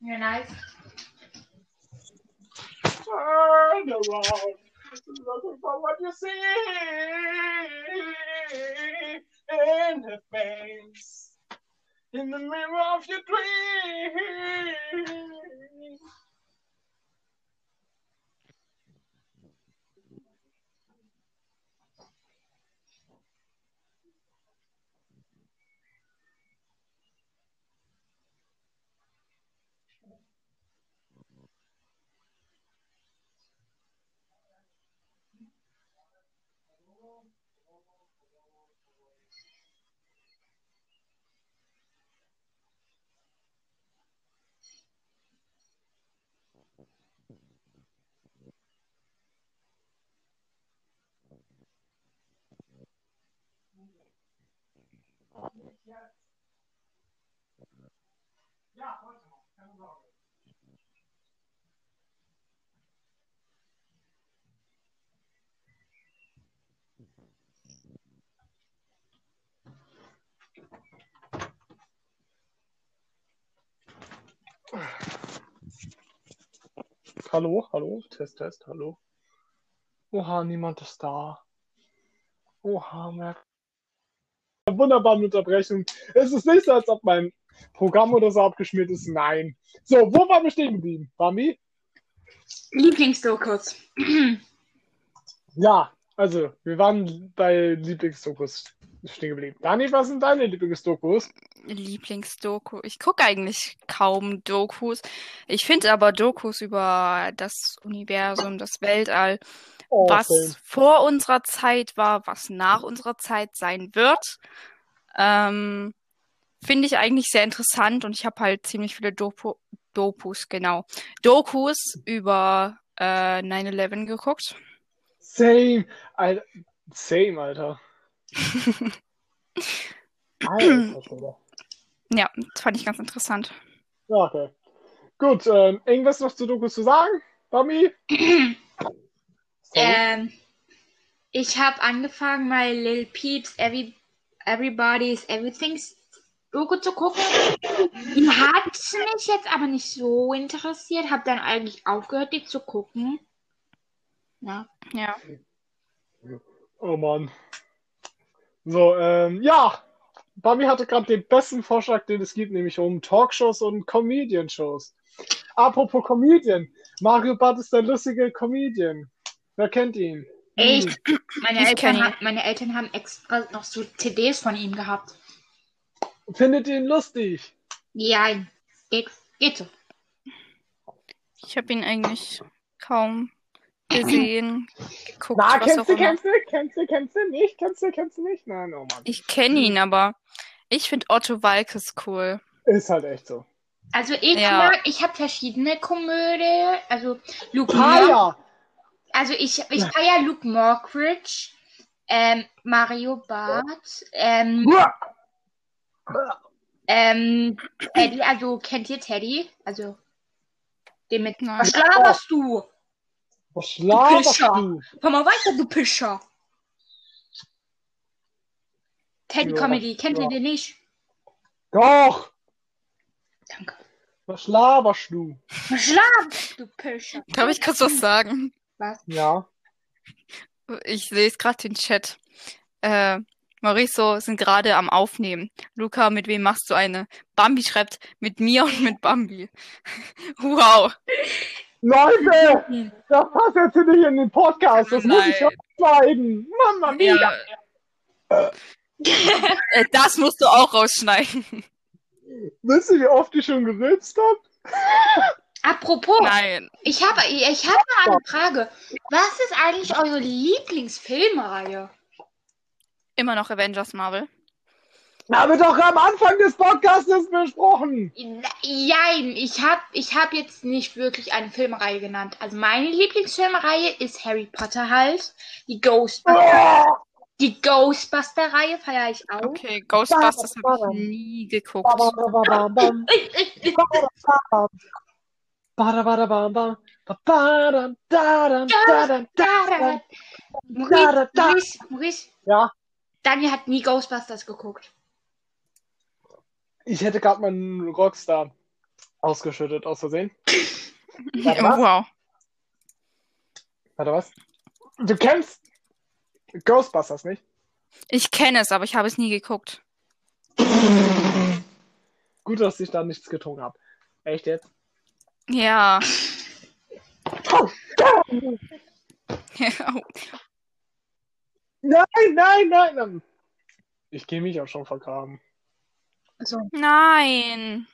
Ja, nice. Turn around, looking for what you see in the face, in the mirror of your dreams. Hallo, hallo, Test, Test, hallo. Oha, niemand ist da. Oha, merk. Wunderbare Unterbrechung. Es ist nicht so, als ob mein Programm oder so abgeschmiert ist. Nein. So, wo waren wir stehen geblieben? Bambi? Lieblingsdokus. Ja, also, wir waren bei Lieblingsdokus stehen geblieben. Dani, was sind deine Lieblingsdokus? Lieblingsdoku. Ich gucke eigentlich kaum Dokus. Ich finde aber Dokus über das Universum, das Weltall, Oh, was same. vor unserer Zeit war, was nach unserer Zeit sein wird. Ähm, Finde ich eigentlich sehr interessant und ich habe halt ziemlich viele Dopu Dopus, genau. Dokus über äh, 9-11 geguckt. Same, Alter. Same, Alter. Alter, Schwede. Ja, das fand ich ganz interessant. Ja, okay. Gut, ähm, irgendwas noch zu Dokus zu sagen? Bami? Ähm, ich habe angefangen, mal Lil Peeps Every, Everybody's Everything's Doku zu gucken. Die hat mich jetzt aber nicht so interessiert. Habe dann eigentlich aufgehört, die zu gucken. Ja. Ja. Oh Mann. So, ähm, ja. Bami hatte gerade den besten Vorschlag, den es gibt, nämlich um Talkshows und Comedian-Shows. Apropos Comedian. Mario Barth ist der lustige Comedian. Wer kennt ihn? Echt? Meine, Ich kenn Eltern, ihn. ha- meine Eltern haben extra noch so CDs von ihm gehabt. Findet ihr ihn lustig? Ja, geht, geht so. Ich habe ihn eigentlich kaum gesehen, geguckt, Na, was kennst auch du, immer. kennst du, kennst du, kennst du nicht? Kennst du, kennst du nicht? Nein, oh Mann. Ich kenne ihn, aber ich finde Otto Walkes cool. Ist halt echt so. Also ich Ja. mag, ich habe verschiedene Komödie. Also Luke Ah ja. Also ich, ich feiere Luke Mockridge, ähm, Mario Barth, ähm, ähm, Teddy, also kennt ihr Teddy? Also den mit Nein. Was laberst du? Was laberst du? Komm mal weiter, du Pischer. Teddy Ja, Comedy, kennt ja. ihr den nicht? Doch. Danke. Was laberst du? Was laberst du Pischer? Darf ich kurz was sagen? Was? Ja. Ich lese gerade den Chat. Äh, Mauricio sind gerade am Aufnehmen. Luca, mit wem machst du eine? Bambi schreibt, mit mir und mit Bambi. wow. Leute, das passt jetzt nicht in den Podcast. Das muss ich Nein. rausschneiden. Mama mia. Ja. Äh, das musst du auch rausschneiden. Wisst ihr, wie oft ich schon gerülpst habe? Apropos, Nein. ich habe ich habe mal eine Frage. Was ist eigentlich eure Lieblingsfilmreihe? Immer noch Avengers Marvel. Haben doch am Anfang des Podcasts besprochen. Jein, ich habe ich hab jetzt nicht wirklich eine Filmreihe genannt. Also meine Lieblingsfilmreihe ist Harry Potter halt. Die Ghostbuster, Oh, die Ghostbuster-Reihe feiere ich auch. Okay, Ghostbusters habe ich nie geguckt. Maurice, Maurice, Maurice, Ja, Daniel hat nie Ghostbusters geguckt. ich hätte gerade meinen Rockstar ausgeschüttet, aus Versehen. Warte, Oh, wow. Warte, was? Du kennst Ghostbusters nicht? Ich kenne es, aber ich habe es nie geguckt. Gut, dass ich da nichts getrunken habe. Echt jetzt? Ja. Oh, nein, nein, nein, nein. Ich gehe mich auch schon vergraben. So. Nein.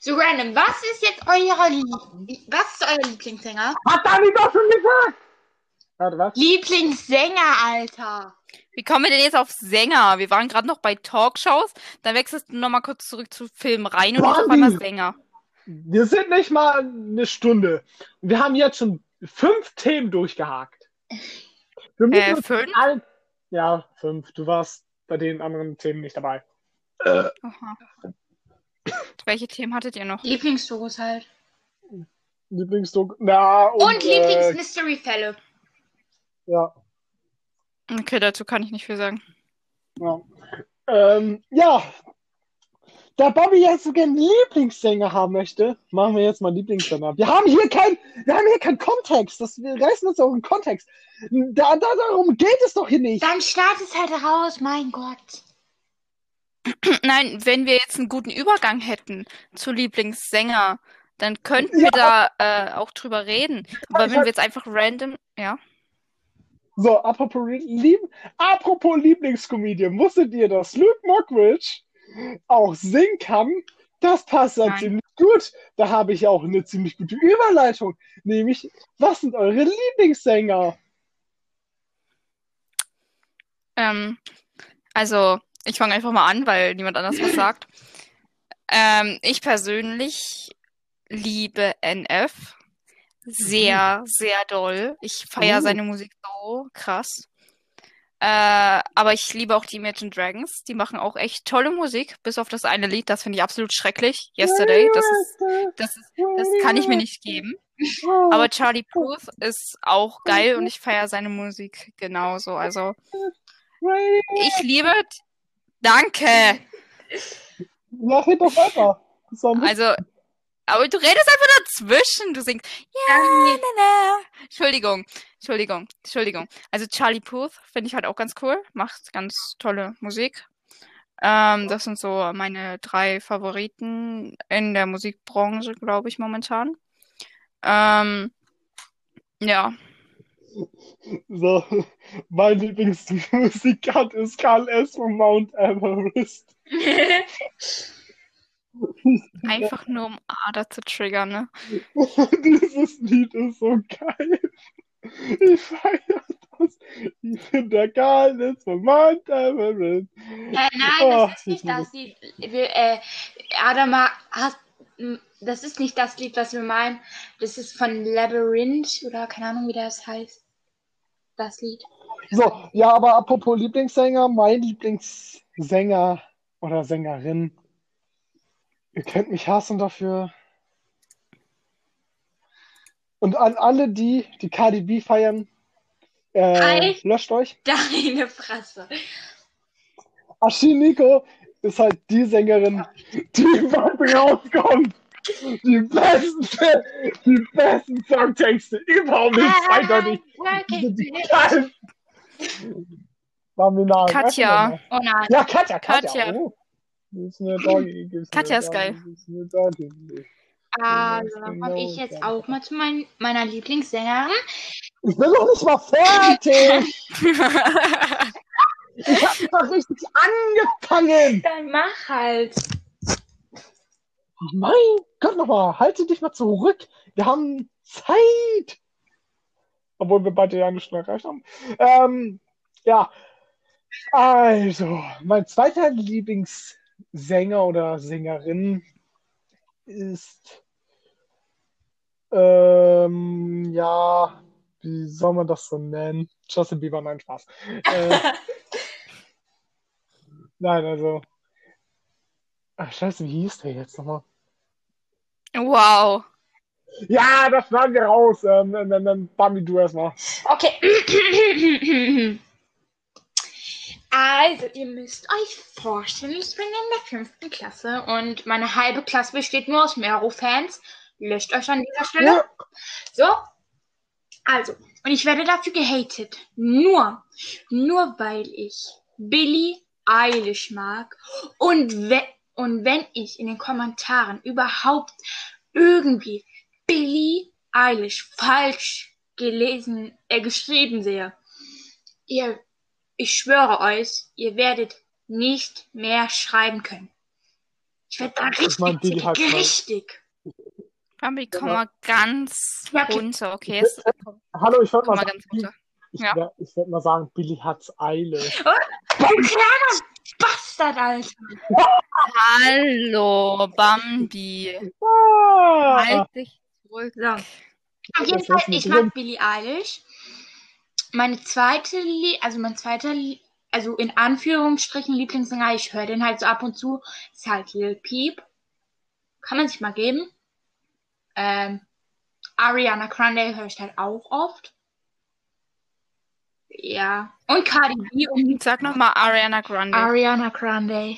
so random. Was ist jetzt euer Was ist euer Lieblingssänger? Hat Dani doch schon gesagt! Warte, was? Lieblingssänger, Alter. Wie kommen wir denn jetzt auf Sänger? Wir waren gerade noch bei Talkshows, dann wechselst du nochmal kurz zurück zu Film rein und auf einmal Sänger. Wir sind nicht mal eine Stunde. Wir haben jetzt schon fünf Themen durchgehakt. Wir müssen Äh, fünf? allen- Ja, fünf. Du warst bei den anderen Themen nicht dabei. Aha. Welche Themen hattet ihr noch? Lieblingsdokus halt. Lieblingsdruck. Na, und, Und äh, Lieblings-Mystery-Fälle. ja. Okay, dazu kann ich nicht viel sagen. Ja. Ähm, ja. Da Bobby jetzt sogar einen Lieblingssänger haben möchte, machen wir jetzt mal Lieblingssänger. Wir haben hier kein, wir haben hier keinen Kontext. Das, wir reißen uns auch einen Kontext. Da, da, darum geht es doch hier nicht. Dann start es halt raus, mein Gott. Nein, wenn wir jetzt einen guten Übergang hätten zu Lieblingssänger, dann könnten wir da äh, auch drüber reden. Aber ich wenn hab- wir jetzt einfach random, ja. So, apropos, Lieb apropos Lieblingskomedian, wusstet ihr, dass Luke Mockridge auch singen kann? Das passt ja ziemlich gut. Da habe ich auch eine ziemlich gute Überleitung. Nämlich, was sind eure Lieblingssänger? Ähm, Also, ich fange einfach mal an, weil niemand anders was sagt. Ähm, ich persönlich liebe NF sehr, sehr doll. Ich feiere Oh. seine Musik so krass. Äh, aber ich liebe auch die Imagine Dragons. Die machen auch echt tolle Musik, bis auf das eine Lied, das finde ich absolut schrecklich. Yesterday, das ist, das ist, das kann ich mir nicht geben. Aber Charlie Puth ist auch geil und ich feiere seine Musik genauso. Also, ich liebe. Danke! Ja, red doch weiter. Also, aber du redest einfach dazwischen. Du singst, ja, na, na. Entschuldigung, Entschuldigung, Entschuldigung. Also Charlie Puth finde ich halt auch ganz cool. Macht ganz tolle Musik. Ähm, das sind so meine drei Favoriten in der Musikbranche, glaube ich, momentan. Ähm, ja. So, mein Lieblingsmusikant ist Karl S. von Mount Everest. Einfach nur um Ader zu triggern, ne? Dieses Lied ist so geil. Ich feiere das. Ich bin der Karl S. von Mount Everest. Äh, nein, Oh, das ist ich nicht das Lied. Wir, äh, Adama, hast, m, das ist nicht das Lied, was wir meinen. Das ist von Labyrinth oder keine Ahnung, wie das heißt. Das Lied. So, ja, aber apropos Lieblingssänger, mein Lieblingssänger oder Sängerin. Ihr könnt mich hassen dafür. Und an alle, die die Cardi B feiern, äh, Hi. löscht euch. Deine Fresse. Ashiniko ist halt die Sängerin, die bald rauskommt. Die besten, die besten Songtexte überhaupt nicht zweideutig. Die geilsten. Marminal, Katja. Oh nein. Ja, Katja, Katja. Katja. Oh. Ist eine Doggy. das ist Katja eine ist geil. Doggy. Also, dann genau komme ich jetzt das. auch mal zu mein, meiner Lieblingssängerin. Ich bin noch nicht mal fertig. Ich habe doch richtig angefangen. Dann mach halt. Mein Gott, nochmal, halte dich mal zurück. Wir haben Zeit. Obwohl wir beide ja nicht schnell erreicht haben. Ähm, ja, also, mein zweiter Lieblingssänger oder Sängerin ist, ähm, ja, wie soll man das so nennen? Justin Bieber, nein, Spaß. Äh, nein, also, ach, scheiße, wie hieß der jetzt nochmal? wow. Ja, das schneiden wir raus. Ähm, dann, dann, dann Bambi, du erstmal. Okay. Also, ihr müsst euch vorstellen, ich bin in der fünften Klasse und meine halbe Klasse besteht nur aus Mero-Fans. Löscht euch an dieser Stelle. Ja. So. Also, und ich werde dafür gehatet. Nur, nur weil ich Billie Eilish mag. Und, we und wenn ich in den Kommentaren überhaupt irgendwie Billie Eilish falsch gelesen, äh, geschrieben sehe, ihr, ich schwöre euch, ihr werdet nicht mehr schreiben können. Ich werde da Ich mein, richtig, mal- richtig. Bambi, komm mal ganz Ja, okay. runter, okay? Jetzt, Hallo, ich wollte komm mal, mal sagen, ganz runter. ich, Ja. wär- ich würd mal sagen, Billy hat's Eile. Du kleiner Bastard, Alter. Hallo, Bambi. Ah, Halt dich zurück. So. Auf jeden Fall, ich mag Billie Eilish. Meine zweite, Lie also mein zweiter, Lie also in Anführungsstrichen Lieblingssänger, ich höre den halt so ab und zu, ist halt Lil Peep. Kann man sich mal geben. Ähm, Ariana Grande höre ich halt auch oft. Ja. Und Cardi B und Sag nochmal Ariana Grande. Ariana Grande.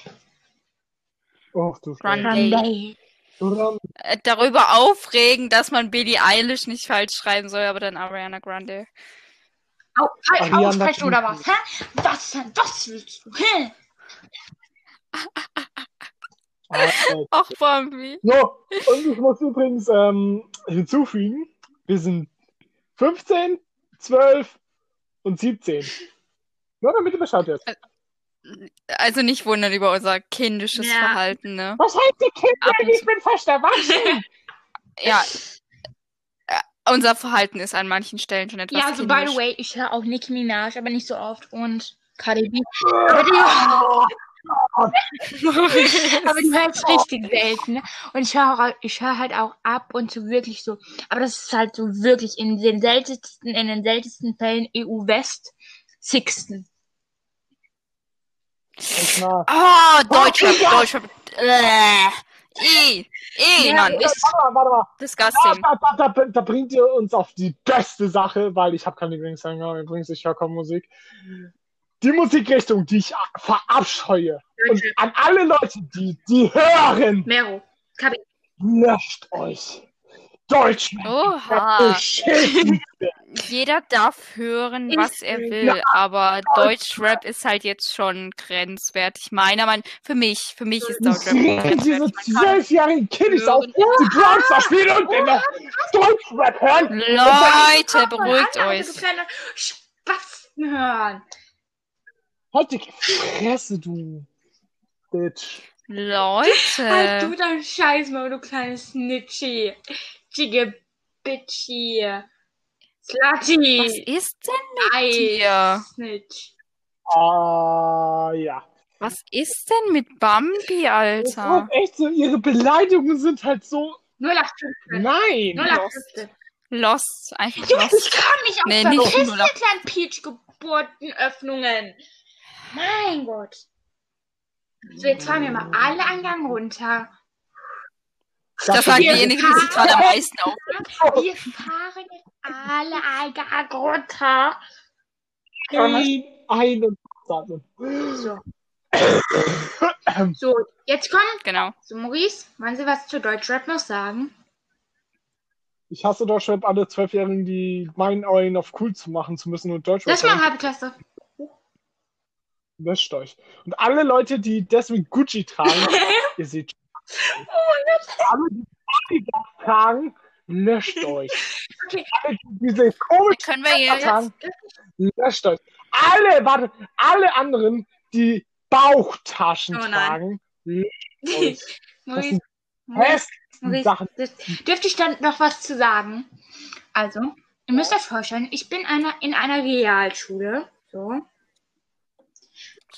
oh, du Grande. Grande. Grande. Äh, darüber aufregen, dass man Billie Eilish nicht falsch schreiben soll, aber dann Ariana Grande. Au, Ariana aussprechen oder was? Hä? Was denn? Was willst du? Hä? Äh, Ach, Bambi. So, und ich muss übrigens ähm, hinzufügen, wir sind 15, 12 und 17. Nur damit ihr Bescheid wisst. Also nicht wundern über unser kindisches Ja. Verhalten, ne? Was heißt ihr Kind? Ab und Ich bin fast erwachsen. Ja. Äh, Unser Verhalten ist an manchen Stellen schon etwas Ja, also by the way, ich höre auch Nicki Minaj, aber nicht so oft. Und Cardi B. Aber die, aber die hörst richtig selten. ne? Und ich höre auch- ich höre halt auch ab und zu wirklich so. Aber das ist halt so wirklich in den seltensten, in den seltensten Fällen EU West Sixten. Echt mal. Oh, Deutschrap, Deutschrap. Eh, eh, Ja, Mann, Warte mal, warte mal. disgusting. Da, da, da, da bringt ihr uns auf die beste Sache, weil ich habe keine Lieblingssänger, übrigens, ich höre kaum Musik. Die Musikrichtung, die ich verabscheue. Und an alle Leute, die die hören, Mero. Löscht euch. Deutsch. Oha. Jeder darf hören, was er will, aber Deutschrap ist halt jetzt schon grenzwertig. Meiner Meinung für mich, für mich ist Deutschrap Diese grenzwertig. Kann zwölfjährigen Kiddies auf die Drums da spielen und dann noch Deutschrap hören. Leute, beruhigt euch. Spasten hören. Halt die Fresse, du Bitch. Halt du Leute. dein Scheiß mal, du kleines Snitchy. Chige Bitchy. Was Slutty. ist denn mit dir? Snitch. Ah, ja. Was ist denn mit Bambi, Alter? ist echt so, ihre Beleidigungen sind halt so. 0815. Nein! 0815. Lost, einfach Junge, ich lost. kann nicht auf Nee, nicht dir, kleinen Peach-Geburtenöffnungen. Mein Gott. So, jetzt fahren wir mal alle einen Gang runter. Das sagt diejenige, die sich gerade am meisten auf. Wir fahren jetzt alle Gang runter. Ein, einen Sache. So. So, jetzt kommt. Genau. So, Maurice, wollen Sie was zu Deutschrap noch sagen? Ich hasse Deutschrap, alle Zwölfjährigen, die meinen, einen auf cool zu machen zu müssen und Deutschrap Das hören. halbe Klasse. Löscht euch. Und alle Leute, die deswegen Gucci tragen, ihr seht. Alle, die Adidas tragen, löscht euch. Okay. Alle, die diese komischen Dann können wir jetzt. tragen, löscht euch. Alle, warte, alle anderen, die Bauchtaschen Oh tragen, löscht euch. Maurice, Maurice, Maurice, dürfte ich dann noch was zu sagen? Also, ihr müsst euch vorstellen, ich bin einer, in einer Realschule. So.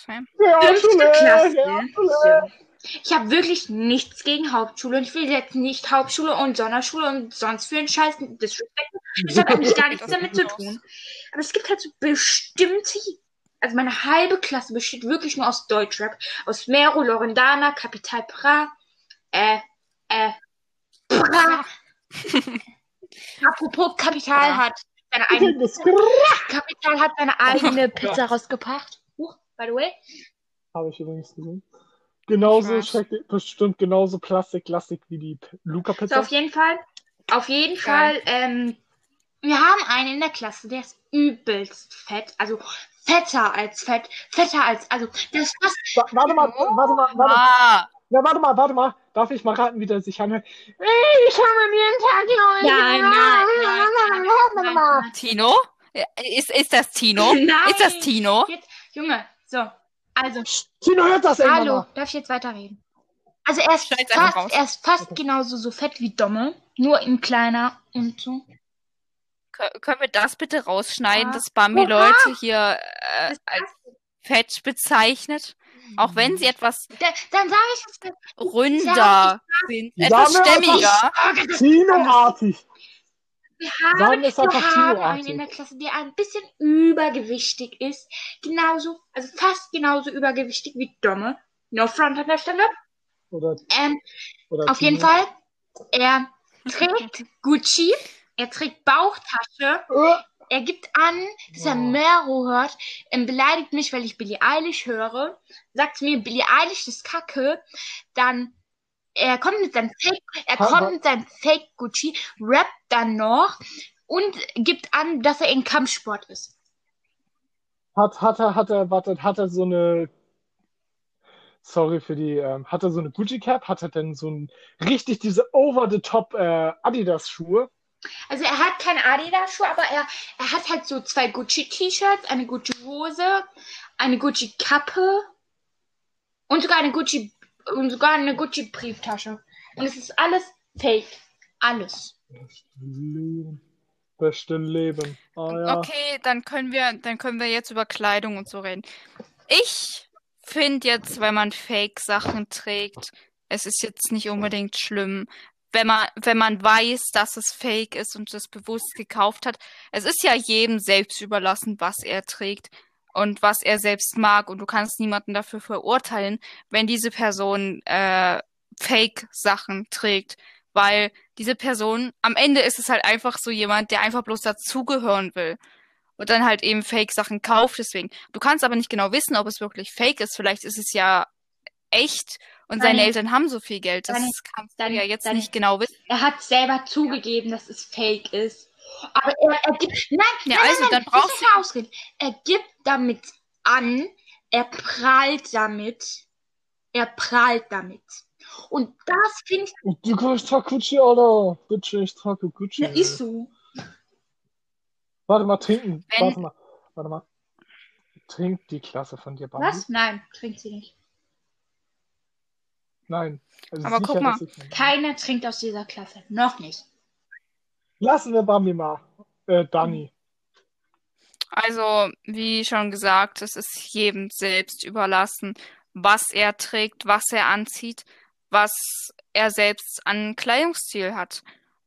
Ja, Fünfte Schule, Klasse. ja, Schule. So. Ich habe wirklich nichts gegen Hauptschule und ich will jetzt nicht Hauptschule und Sonderschule und sonst für einen Scheiß disrespekten. Das hat eigentlich gar nichts damit zu tun. Aber es gibt halt so bestimmte, also meine halbe Klasse besteht wirklich nur aus Deutschrap. Aus Mero, Lorendana, Capital Bra, äh, äh, Bra. Apropos, Kapital Bra. hat seine eigene, Das Kapital hat seine eigene Pizza rausgebracht. Huch, by the way. habe ich übrigens gesehen. Genauso bestimmt genauso plastiklastig wie die P- So, Luca-Pizza. auf jeden Fall, auf jeden. Fall, ähm, wir haben einen in der Klasse, der ist übelst fett, also fetter als fett, fetter als, also, der ist fast, Wa- Warte mal, warte mal, warte, Ah, na, warte mal, warte mal. Darf ich mal raten, wie der sich anhört? Ey, Ich habe jeden Tag hier Nein, nein, nein, nein, nein, nein. Tino? Ist, ist das Tino? Nein. Ist das Tino? Jetzt, Junge, so, also, Tino hört das irgendwann hallo, mal. darf ich jetzt weiterreden? Also, er ist Schneid's einfach fast, er ist fast genauso so fett wie Domme, nur in kleiner und so. Kö- Können wir das bitte rausschneiden, Ja. dass Bambi Oha. Leute hier äh, Das als fett bezeichnet? Auch wenn sie etwas Da, dann sage ich es runder sind, Sagen etwas wir einfach- stämmiger. Tino-artig. Wir haben, wir haben einen in der Klasse, der ein bisschen übergewichtig ist. Genauso, also fast genauso übergewichtig wie Domme. No front an der Stelle. Oder, Ähm, oder auf jeden Tino. Fall, er trägt Gucci, er trägt Bauchtasche, Äh, er gibt an, dass er Oh. Mero hört, er beleidigt mich, weil ich Billie Eilish höre, sagt mir, Billie Eilish ist kacke, dann er kommt mit seinem Fake, er Ha- kommt mit seinem Fake Gucci, rappt dann noch und gibt an, dass er in Kampfsport ist. Hat, hat er, hat er, warte, hat er so eine, sorry für die, ähm, hat er so eine Gucci Cap? Hat er denn so ein, richtig diese over-the-top äh, Adidas-Schuhe? Also er hat keine Adidas-Schuhe, aber er, er hat halt so zwei Gucci-T-Shirts, eine Gucci-Hose, eine Gucci-Kappe und sogar eine Gucci und sogar eine Gucci-Brieftasche. Und es ist alles fake. Alles. Beste Leben. Ah ja. Okay, dann können wir, dann können wir jetzt über Kleidung und so reden. Ich finde jetzt, wenn man Fake-Sachen trägt, es ist jetzt nicht unbedingt schlimm, wenn man, wenn man weiß, dass es Fake ist und es bewusst gekauft hat. Es ist ja jedem selbst überlassen, was er trägt und was er selbst mag und du kannst niemanden dafür verurteilen, wenn diese Person äh, Fake-Sachen trägt, weil diese Person, am Ende ist es halt einfach so jemand, der einfach bloß dazugehören will und dann halt eben Fake-Sachen kauft. Deswegen, du kannst aber nicht genau wissen, ob es wirklich Fake ist. Vielleicht ist es ja echt und seine Nein. Eltern haben so viel Geld. Das Dann- kannst du ja jetzt nicht genau wissen. Er hat selber zugegeben, dass es fake ist. Aber er, er gibt. Nein, Ja, nein, also, nein, dann brauchst mich ausreden. Er gibt damit an, er prahlt damit. Er prahlt damit. Und das finde ich. Du ich trage Gucci, Alter. Bitte, ich trage Gucci. Ja, ist so. Warte mal, trinken. Wenn- Warte mal. Warte mal. Trinkt die Klasse von dir, Bambi? Was? Nein, trinkt sie nicht. Nein. Also Aber sicher, guck mal. Keiner trinkt aus dieser Klasse. Noch nicht. Lassen wir Bambi mal. Äh, Dani. Also, wie schon gesagt, es ist jedem selbst überlassen, was er trägt, was er anzieht, was er selbst an Kleidungsstil hat.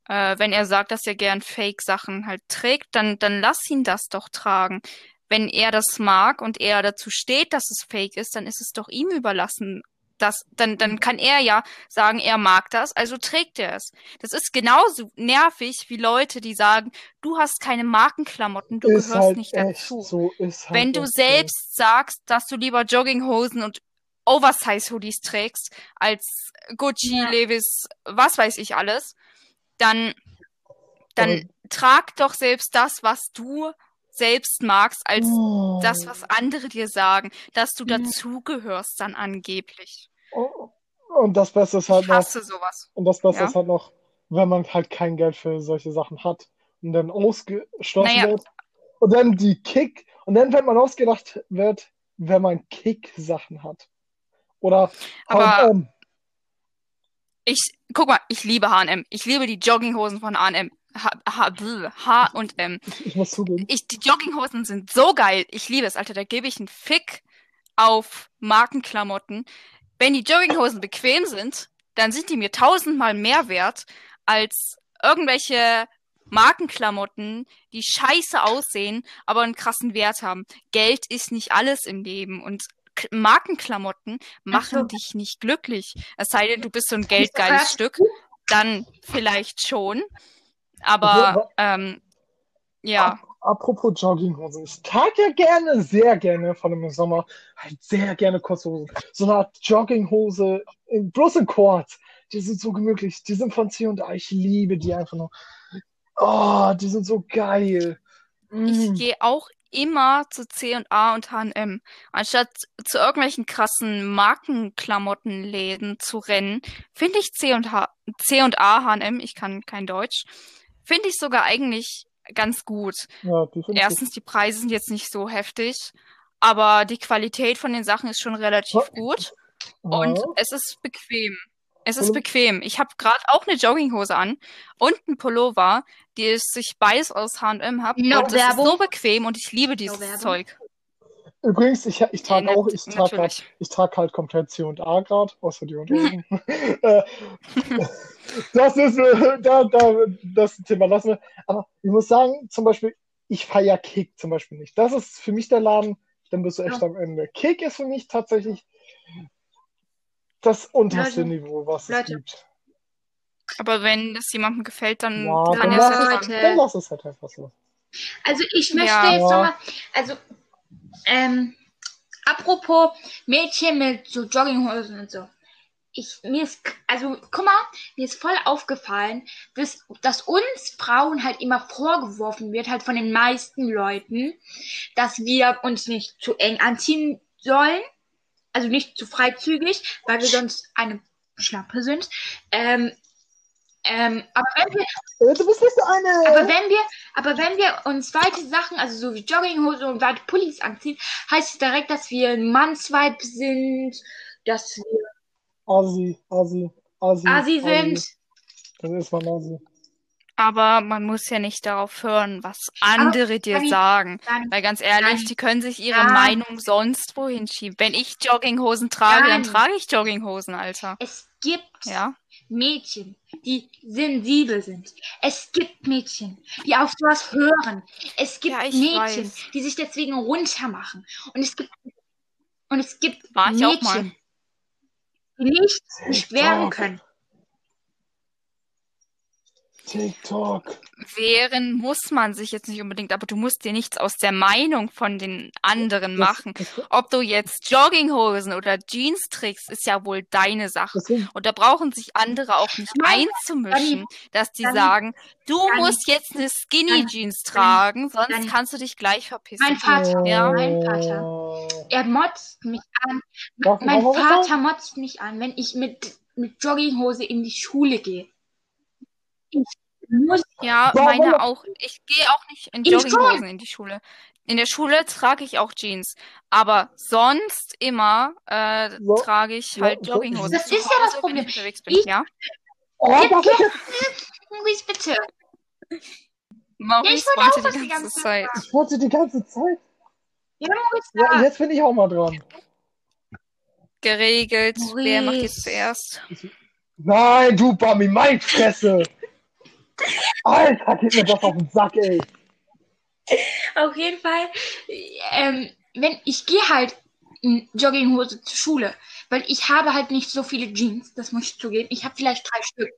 Äh, wenn er sagt, dass er gern Fake-Sachen halt trägt, dann, dann lass ihn das doch tragen. Wenn er das mag und er dazu steht, dass es Fake ist, dann ist es doch ihm überlassen. Das, dann, dann kann er ja sagen, er mag das, also trägt er es. Das ist genauso nervig wie Leute, die sagen, du hast keine Markenklamotten, du ist gehörst halt nicht dazu. so. Halt Wenn du echt so. selbst sagst, dass du lieber Jogginghosen und Oversize-Hoodies trägst, als Gucci, Ja. Levis, was weiß ich alles, dann, dann Aber- trag doch selbst das, was du selbst magst, als Oh. das, was andere dir sagen, dass du Ja. dazugehörst dann angeblich. Oh. Und das Beste ist halt Ich noch, hasse sowas. und das Beste Ja. ist halt noch, wenn man halt kein Geld für solche Sachen hat und dann ausgeschlossen Naja. wird und dann die Kick und dann, wenn man ausgedacht wird, wenn man Kick-Sachen hat. Oder Aber- H&M. Ich, guck mal, ich liebe H&M. Ich liebe die Jogginghosen von H&M. H, H, H und M. Ich muss zugeben. Ich, die Jogginghosen sind so geil. Ich liebe es, Alter. Da gebe ich einen Fick auf Markenklamotten. Wenn die Jogginghosen bequem sind, dann sind die mir tausendmal mehr wert als irgendwelche Markenklamotten, die scheiße aussehen, aber einen krassen Wert haben. Geld ist nicht alles im Leben und K Markenklamotten machen so. dich nicht glücklich. Es sei denn, du bist so ein geldgeiles Stück, dann vielleicht schon. Aber ähm, ja. Apropos Jogginghosen. Ich trage ja gerne, sehr gerne, vor allem im Sommer, halt sehr gerne kurze Hosen. So eine Art Jogginghose, in, bloß in Quads. Die sind so gemütlich. Die sind von C&A. Ich liebe die einfach nur. Oh, die sind so geil. Ich Mm. gehe auch immer zu C&A und H&M. Anstatt zu irgendwelchen krassen Markenklamottenläden zu rennen, finde ich C&A, H&M, ich kann kein Deutsch, finde ich sogar eigentlich ganz gut. Ja, die ich Erstens, die Preise sind jetzt nicht so heftig, aber die Qualität von den Sachen ist schon relativ Oh. gut und Ja. es ist bequem. Es ist bequem. Ich habe gerade auch eine Jogginghose an und einen Pullover, die es sich beides aus H&M habe. No und es ist so bequem und ich liebe dieses Werbung. Zeug. Übrigens, ich, ich trage Ja, auch, ich trage grad, natürlich. ich trage halt komplett C&A gerade, außer die Unterhosen. Äh, das ist, äh, da, da, das Thema lassen wir. Aber ich muss sagen, zum Beispiel, ich feiere Kick zum Beispiel nicht. Das ist für mich der Laden, dann bist du echt am Ende. Kick ist für mich tatsächlich das unterste Leute, Niveau, was es Leute. gibt. Aber wenn es jemandem gefällt, dann Ja, kann dann er es ja es. Leute. dann lass es halt einfach so. Also ich möchte Ja. jetzt Ja. nochmal, also ähm, apropos Mädchen mit so Jogginghosen und so. Ich, mir ist, also guck mal, mir ist voll aufgefallen, dass, dass uns Frauen halt immer vorgeworfen wird, halt von den meisten Leuten, dass wir uns nicht zu eng anziehen sollen, also nicht zu freizügig, weil wir sonst eine Schlampe sind. Ähm, ähm, aber wenn wir Äh, Du bist nicht so eine. aber wenn wir, aber wenn wir uns weite Sachen, also so wie Jogginghose und weite Pullis anziehen, heißt es direkt, dass wir ein Mannsweib sind, dass wir Asi, Asi, Asi, Asi sind. Dann ist man Asi. Aber man muss ja nicht darauf hören, was andere dir Dani, sagen. Dani, Weil ganz ehrlich, Dani, die können sich ihre Dani. Meinung sonst wohin schieben. Wenn ich Jogginghosen trage, dann trage ich Jogginghosen, Alter. Es gibt Ja? Mädchen, die sensibel sind. Es gibt Mädchen, die auf sowas hören. Es gibt Ja, Mädchen, weiß. die sich deswegen runtermachen. Und es gibt und es gibt. Mädchen, die nicht beschweren können. TikTok. Wehren muss man sich jetzt nicht unbedingt, aber du musst dir nichts aus der Meinung von den anderen Das- machen. Ob du jetzt Jogginghosen oder Jeans trägst, ist ja wohl deine Sache. Und da brauchen sich andere auch nicht einzumischen, dass die sagen, du musst jetzt eine Skinny Jeans tragen, sonst kannst du dich gleich verpissen. Mein Vater, Ja. mein Vater, er motzt mich an. Mein Vater motzt mich an, wenn ich mit, mit Jogginghose in die Schule gehe. Ich muss Ja, Warum? meine auch. Ich gehe auch nicht in Ich Jogginghosen in die Schule. In der Schule trage ich auch Jeans, aber sonst immer äh, trage ich Ja, halt Jogginghosen. Das ist ja das Hause, wenn Problem. ich unterwegs bin, Ich- ja? Oh, ich jetzt? Maurice, bitte. Maurice ich wollte auch was die die ganze ganze Zeit. Ich wollte die ganze Zeit. Ja, Maurice, Ja, jetzt bin ich auch mal dran. Geregelt. Wer macht Maurice. jetzt zuerst? Nein, du Bami, mein Fresse. Alter, geht mir das auf den Sack, ey. Auf jeden Fall, ähm, wenn ich gehe halt in Jogginghose zur Schule, weil ich habe halt nicht so viele Jeans, das muss ich zugeben. Ich habe vielleicht drei Stück.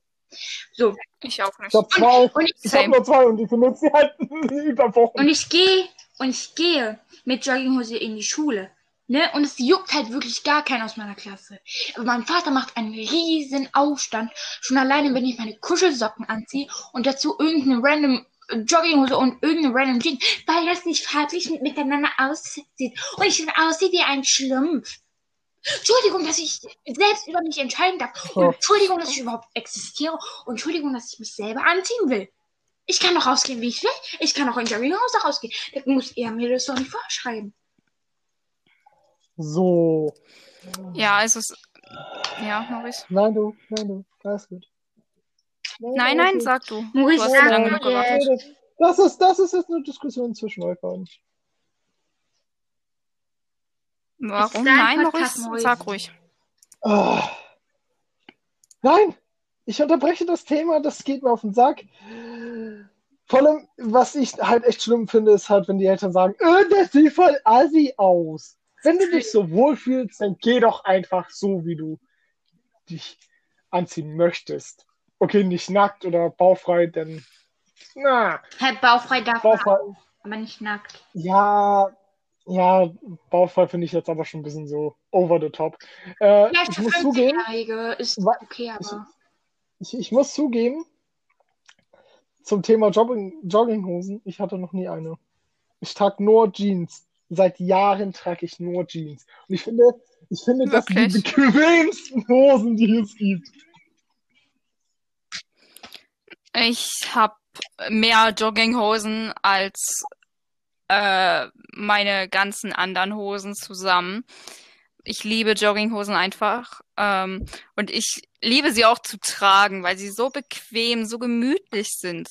So, Ich auch nicht. Ich hab zwei. und ich, Ich hab Same. nur zwei und ich benutze sie halt über Wochen. und ich gehe und ich gehe mit Jogginghose in die Schule. Ne? Und es juckt halt wirklich gar keinen aus meiner Klasse. Aber mein Vater macht einen riesen Aufstand. Schon alleine, wenn ich meine Kuschelsocken anziehe und dazu irgendeine random Jogginghose und irgendeine random Jeans, weil das nicht farblich mit, miteinander aussieht. Und ich dann aussehe wie ein Schlumpf. Entschuldigung, dass ich selbst über mich entscheiden darf. Und Ja. Entschuldigung, dass ich überhaupt existiere. Und Entschuldigung, dass ich mich selber anziehen will. Ich kann doch rausgehen, wie ich will. Ich kann auch in Jogginghose rausgehen. Da muss er mir das doch nicht vorschreiben. So. Ja, also es, ja, Maurice. Nein, du. Nein, du. Alles gut. Nein, nein, gut. sag du. Maurice, Du hast sag du jetzt. Das ist, das ist jetzt eine Diskussion zwischen euch beiden. Warum? Nein, Podcast, Maurice, Maurice. sag ruhig. Ah. Nein, ich unterbreche das Thema, das geht mir auf den Sack. Vor allem, was ich halt echt schlimm finde, ist halt, wenn die Eltern sagen, äh, das sieht voll assi aus. Wenn du dich so wohlfühlst, dann geh doch einfach so, wie du dich anziehen möchtest. Okay, nicht nackt oder baufrei, denn na, Herr Baufrei darf man baufrei, auch, aber nicht nackt. ja, ja, baufrei finde ich jetzt aber schon ein bisschen so over the top. Äh, Vielleicht ich muss zugeben, 15-Jährige ist okay, aber. Ich, ich muss zugeben, zum Thema Jogging, Jogginghosen, ich hatte noch nie eine. Ich trage nur Jeans. Seit Jahren trage ich nur Jeans. Und ich finde, ich finde, das sind die bequemsten Hosen, die es gibt. Ich habe mehr Jogginghosen als äh, meine ganzen anderen Hosen zusammen. Ich liebe Jogginghosen einfach. Ähm, und ich liebe sie auch zu tragen, weil sie so bequem, so gemütlich sind.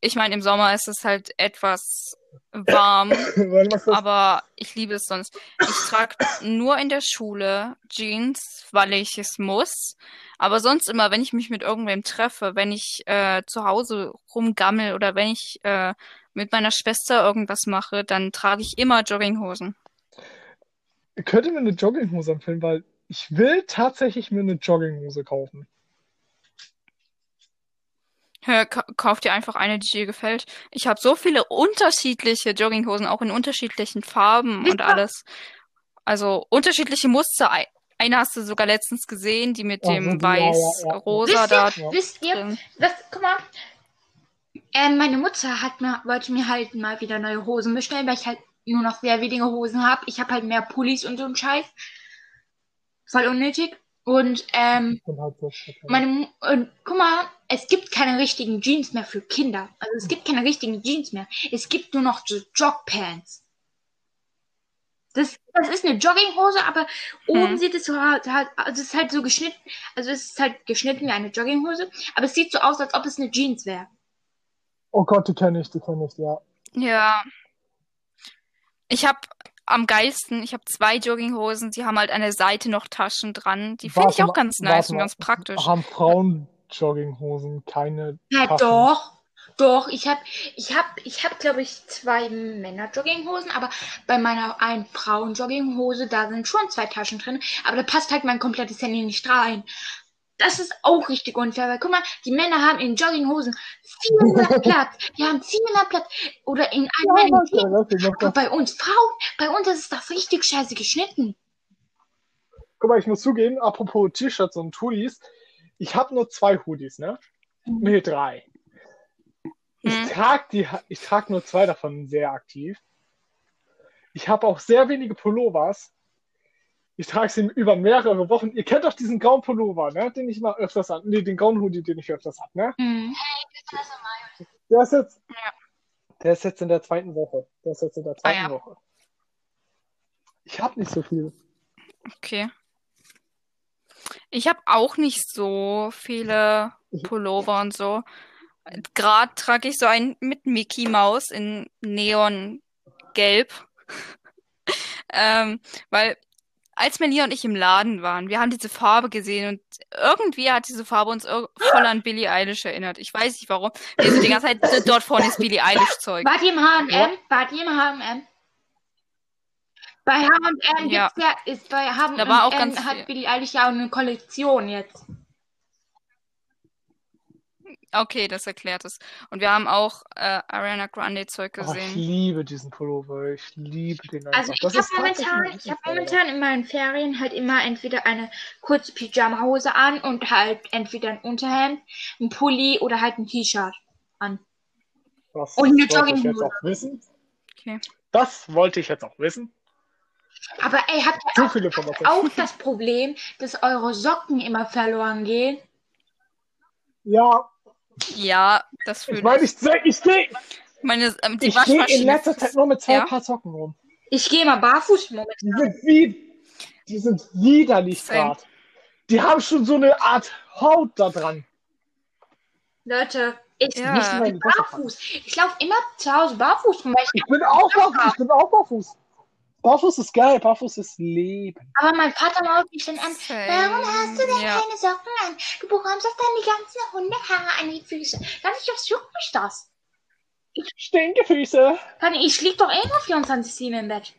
Ich meine, im Sommer ist es halt etwas warm, aber ich liebe es sonst. Ich trage nur in der Schule Jeans, weil ich es muss. Aber sonst immer, wenn ich mich mit irgendwem treffe, wenn ich äh, zu Hause rumgammel oder wenn ich äh, mit meiner Schwester irgendwas mache, dann trage ich immer Jogginghosen. könnt ihr mir eine Jogginghose empfehlen, weil ich will tatsächlich mir eine Jogginghose kaufen. Hör, ka kauf dir einfach eine, die dir gefällt. Ich habe so viele unterschiedliche Jogginghosen, auch in unterschiedlichen Farben Wisst und ihr- alles. Also unterschiedliche Muster. Ei- Eine hast du sogar letztens gesehen, die mit so, dem die- ja, ja, ja. weiß-rosa Wisst da Ja. Wisst ihr, drin. das, guck mal. Ähm, meine Mutter hat mir, wollte mir halt mal wieder neue Hosen bestellen, weil ich halt nur noch sehr wenige Hosen habe. Ich habe halt mehr Pullis und so einen Scheiß. Voll unnötig. Und ähm, Ich halt meine, und guck mal, es gibt keine richtigen Jeans mehr für Kinder. Also es gibt keine richtigen Jeans mehr. Es gibt nur noch so Jogpants. Das, das ist eine Jogginghose, aber oben Hm. sieht es so halt, halt- also es ist halt so geschnitten, also es ist halt geschnitten wie eine Jogginghose, aber es sieht so aus, als ob es eine Jeans wäre. Oh Gott, die kenne ich, die kenne ich, ja. Ja. Ich habe am geilsten, ich habe zwei Jogginghosen, die haben halt an der Seite noch Taschen dran. Die finde ich auch mal, ganz nice und mal. ganz praktisch. Haben Frauen Jogginghosen keine Ja, Taschen? doch. Doch, ich habe, ich habe, ich habe, glaube ich, zwei Männer-Jogginghosen, aber bei meiner einen Frauen-Jogginghose, da sind schon zwei Taschen drin, aber da passt halt mein komplettes Handy nicht rein. Das ist auch richtig unfair, weil guck mal, die Männer haben in Jogginghosen 400 Platz. Die haben 400 Platz. Oder in Ja, einem warte, noch Aber bei uns Frauen, bei uns ist das richtig scheiße geschnitten. Guck mal, ich muss zugeben, apropos T-Shirts und Hoodies, ich habe nur zwei Hoodies, ne? Nee, drei. Ich Hm. trage die, ich trage nur zwei davon sehr aktiv. Ich habe auch sehr wenige Pullovers. Ich trage sie über mehrere Wochen. Ihr kennt doch diesen grauen Pullover, ne? Den ich mal öfters an, nee, den grauen Hoodie, den ich öfters hab, ne? Mhm. Der ist jetzt, Ja. der ist jetzt in der zweiten Woche. Der ist jetzt in der zweiten Ah, ja. Woche. Ich habe nicht so viel. Okay. Ich habe auch nicht so viele Pullover und so. Gerade trage ich so einen mit Mickey Maus in Neongelb. ähm, weil als Melia und ich im Laden waren, wir haben diese Farbe gesehen und irgendwie hat diese Farbe uns voll an Billie Eilish erinnert. Ich weiß nicht warum. Wir sind die ganze Zeit, "D- dort vorne ist Billie Eilish Zeug. Wart ihr im H&M? Wart ihr im H&M? Bei H&M Ja. gibt's ja, ist bei H&M Da war auch ganz viel. hat Billie Eilish ja auch eine Kollektion jetzt. Okay, das erklärt es. Und wir haben auch äh, Ariana Grande Zeug Oh, ich gesehen. liebe diesen Pullover. Ich liebe den einfach. Also ich habe momentan, ein ich habe Pullover. momentan in meinen Ferien halt immer entweder eine kurze Pyjama-Hose an und halt entweder ein Unterhemd, ein Pulli oder halt ein T-Shirt an. Das Und eine wollte ich jetzt Jogginghose. auch wissen. Okay. Das wollte ich jetzt auch wissen. Aber ey, habt ihr auch, viele auch das Problem, dass eure Socken immer verloren gehen? Ja, Ja, das fühle ich meine, ich, ich gehe Meine, ähm, die ich geh in letzter Zeit nur mit zwei Ja. Paar Socken rum. Ich gehe mal barfuß momentan. Die sind, wie, die sind widerlich gerade. Die haben schon so eine Art Haut da dran. Leute, ich Ja. Nicht packen. barfuß. Ich laufe immer zu Hause barfuß ich, Ich bin auch barfuß. Ich bin auch barfuß. Barfuß ist geil. Barfuß ist Leben. aber mein Vater mault mich dann an. Same. Warum hast du denn Ja. keine Socken an? Du bekommst auf deine ganzen Hundehaare an die Füße. Ganz nicht, was juckt mich das? Stinkefüße. Fanny, ich lieg doch eh nur 24-7 im Bett.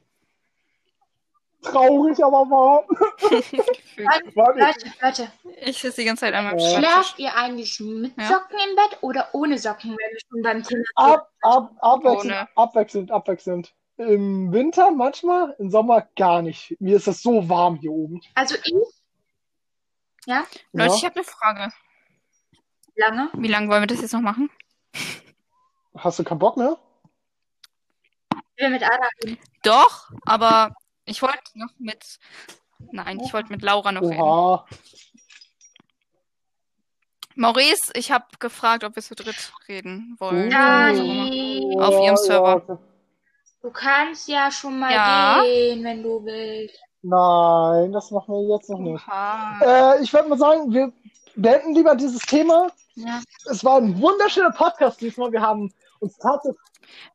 Traurig, aber wahr. Leute, Warte. Leute, Ich sitze die ganze Zeit meinem Ja. Schreibtisch. schlaft ihr eigentlich mit Ja. Socken im Bett oder ohne Socken, wenn wir schon beim Thema? Ab, ab, abwechselnd, Ohne. abwechselnd, abwechselnd. Im Winter manchmal, im Sommer gar nicht. Mir ist das so warm hier oben. Also ich, ja, Leute, Ja. ich habe eine Frage. lange. Wie lange wollen wir das jetzt noch machen? Hast du keinen Bock mehr? Wir mit Ada reden. Doch, aber ich wollte noch mit. Nein, ich wollte mit Laura noch reden. Oha. Maurice, ich habe gefragt, ob wir zu dritt reden wollen. Die- Auf ihrem Server. Ja, Du kannst ja schon mal Ja. gehen, wenn du willst. nein, das machen wir jetzt noch nicht. Äh, ich würde mal sagen, wir beenden lieber dieses Thema. Ja. Es war ein wunderschöner Podcast diesmal. Wir haben uns tatsächlich.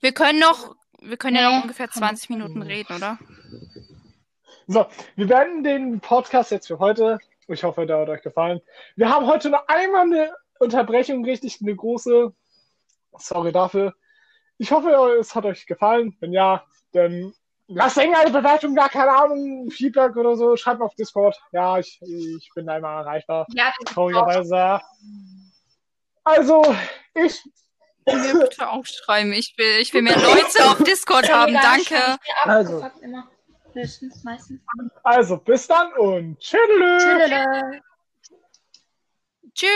Wir können noch, wir können ja Nee, noch ungefähr komm. 20 Minuten reden, oder? So, wir beenden den Podcast jetzt für heute. Ich hoffe, der hat euch gefallen. Wir haben heute noch einmal eine Unterbrechung, richtig eine große. Sorry dafür. Ich hoffe, es hat euch gefallen. Wenn ja, dann lasst irgendeine Bewertung da, keine Ahnung, Feedback oder so. Schreibt mal auf Discord. Ja, ich, ich bin da immer erreichbar. Ja, Traurigerweise. Also, ich Mir bitte auch schreiben. Ich will, ich will mehr Leute auf Discord haben. Danke. Also. Also. Also, bis dann und tschüss. Tschüss. Tschüss.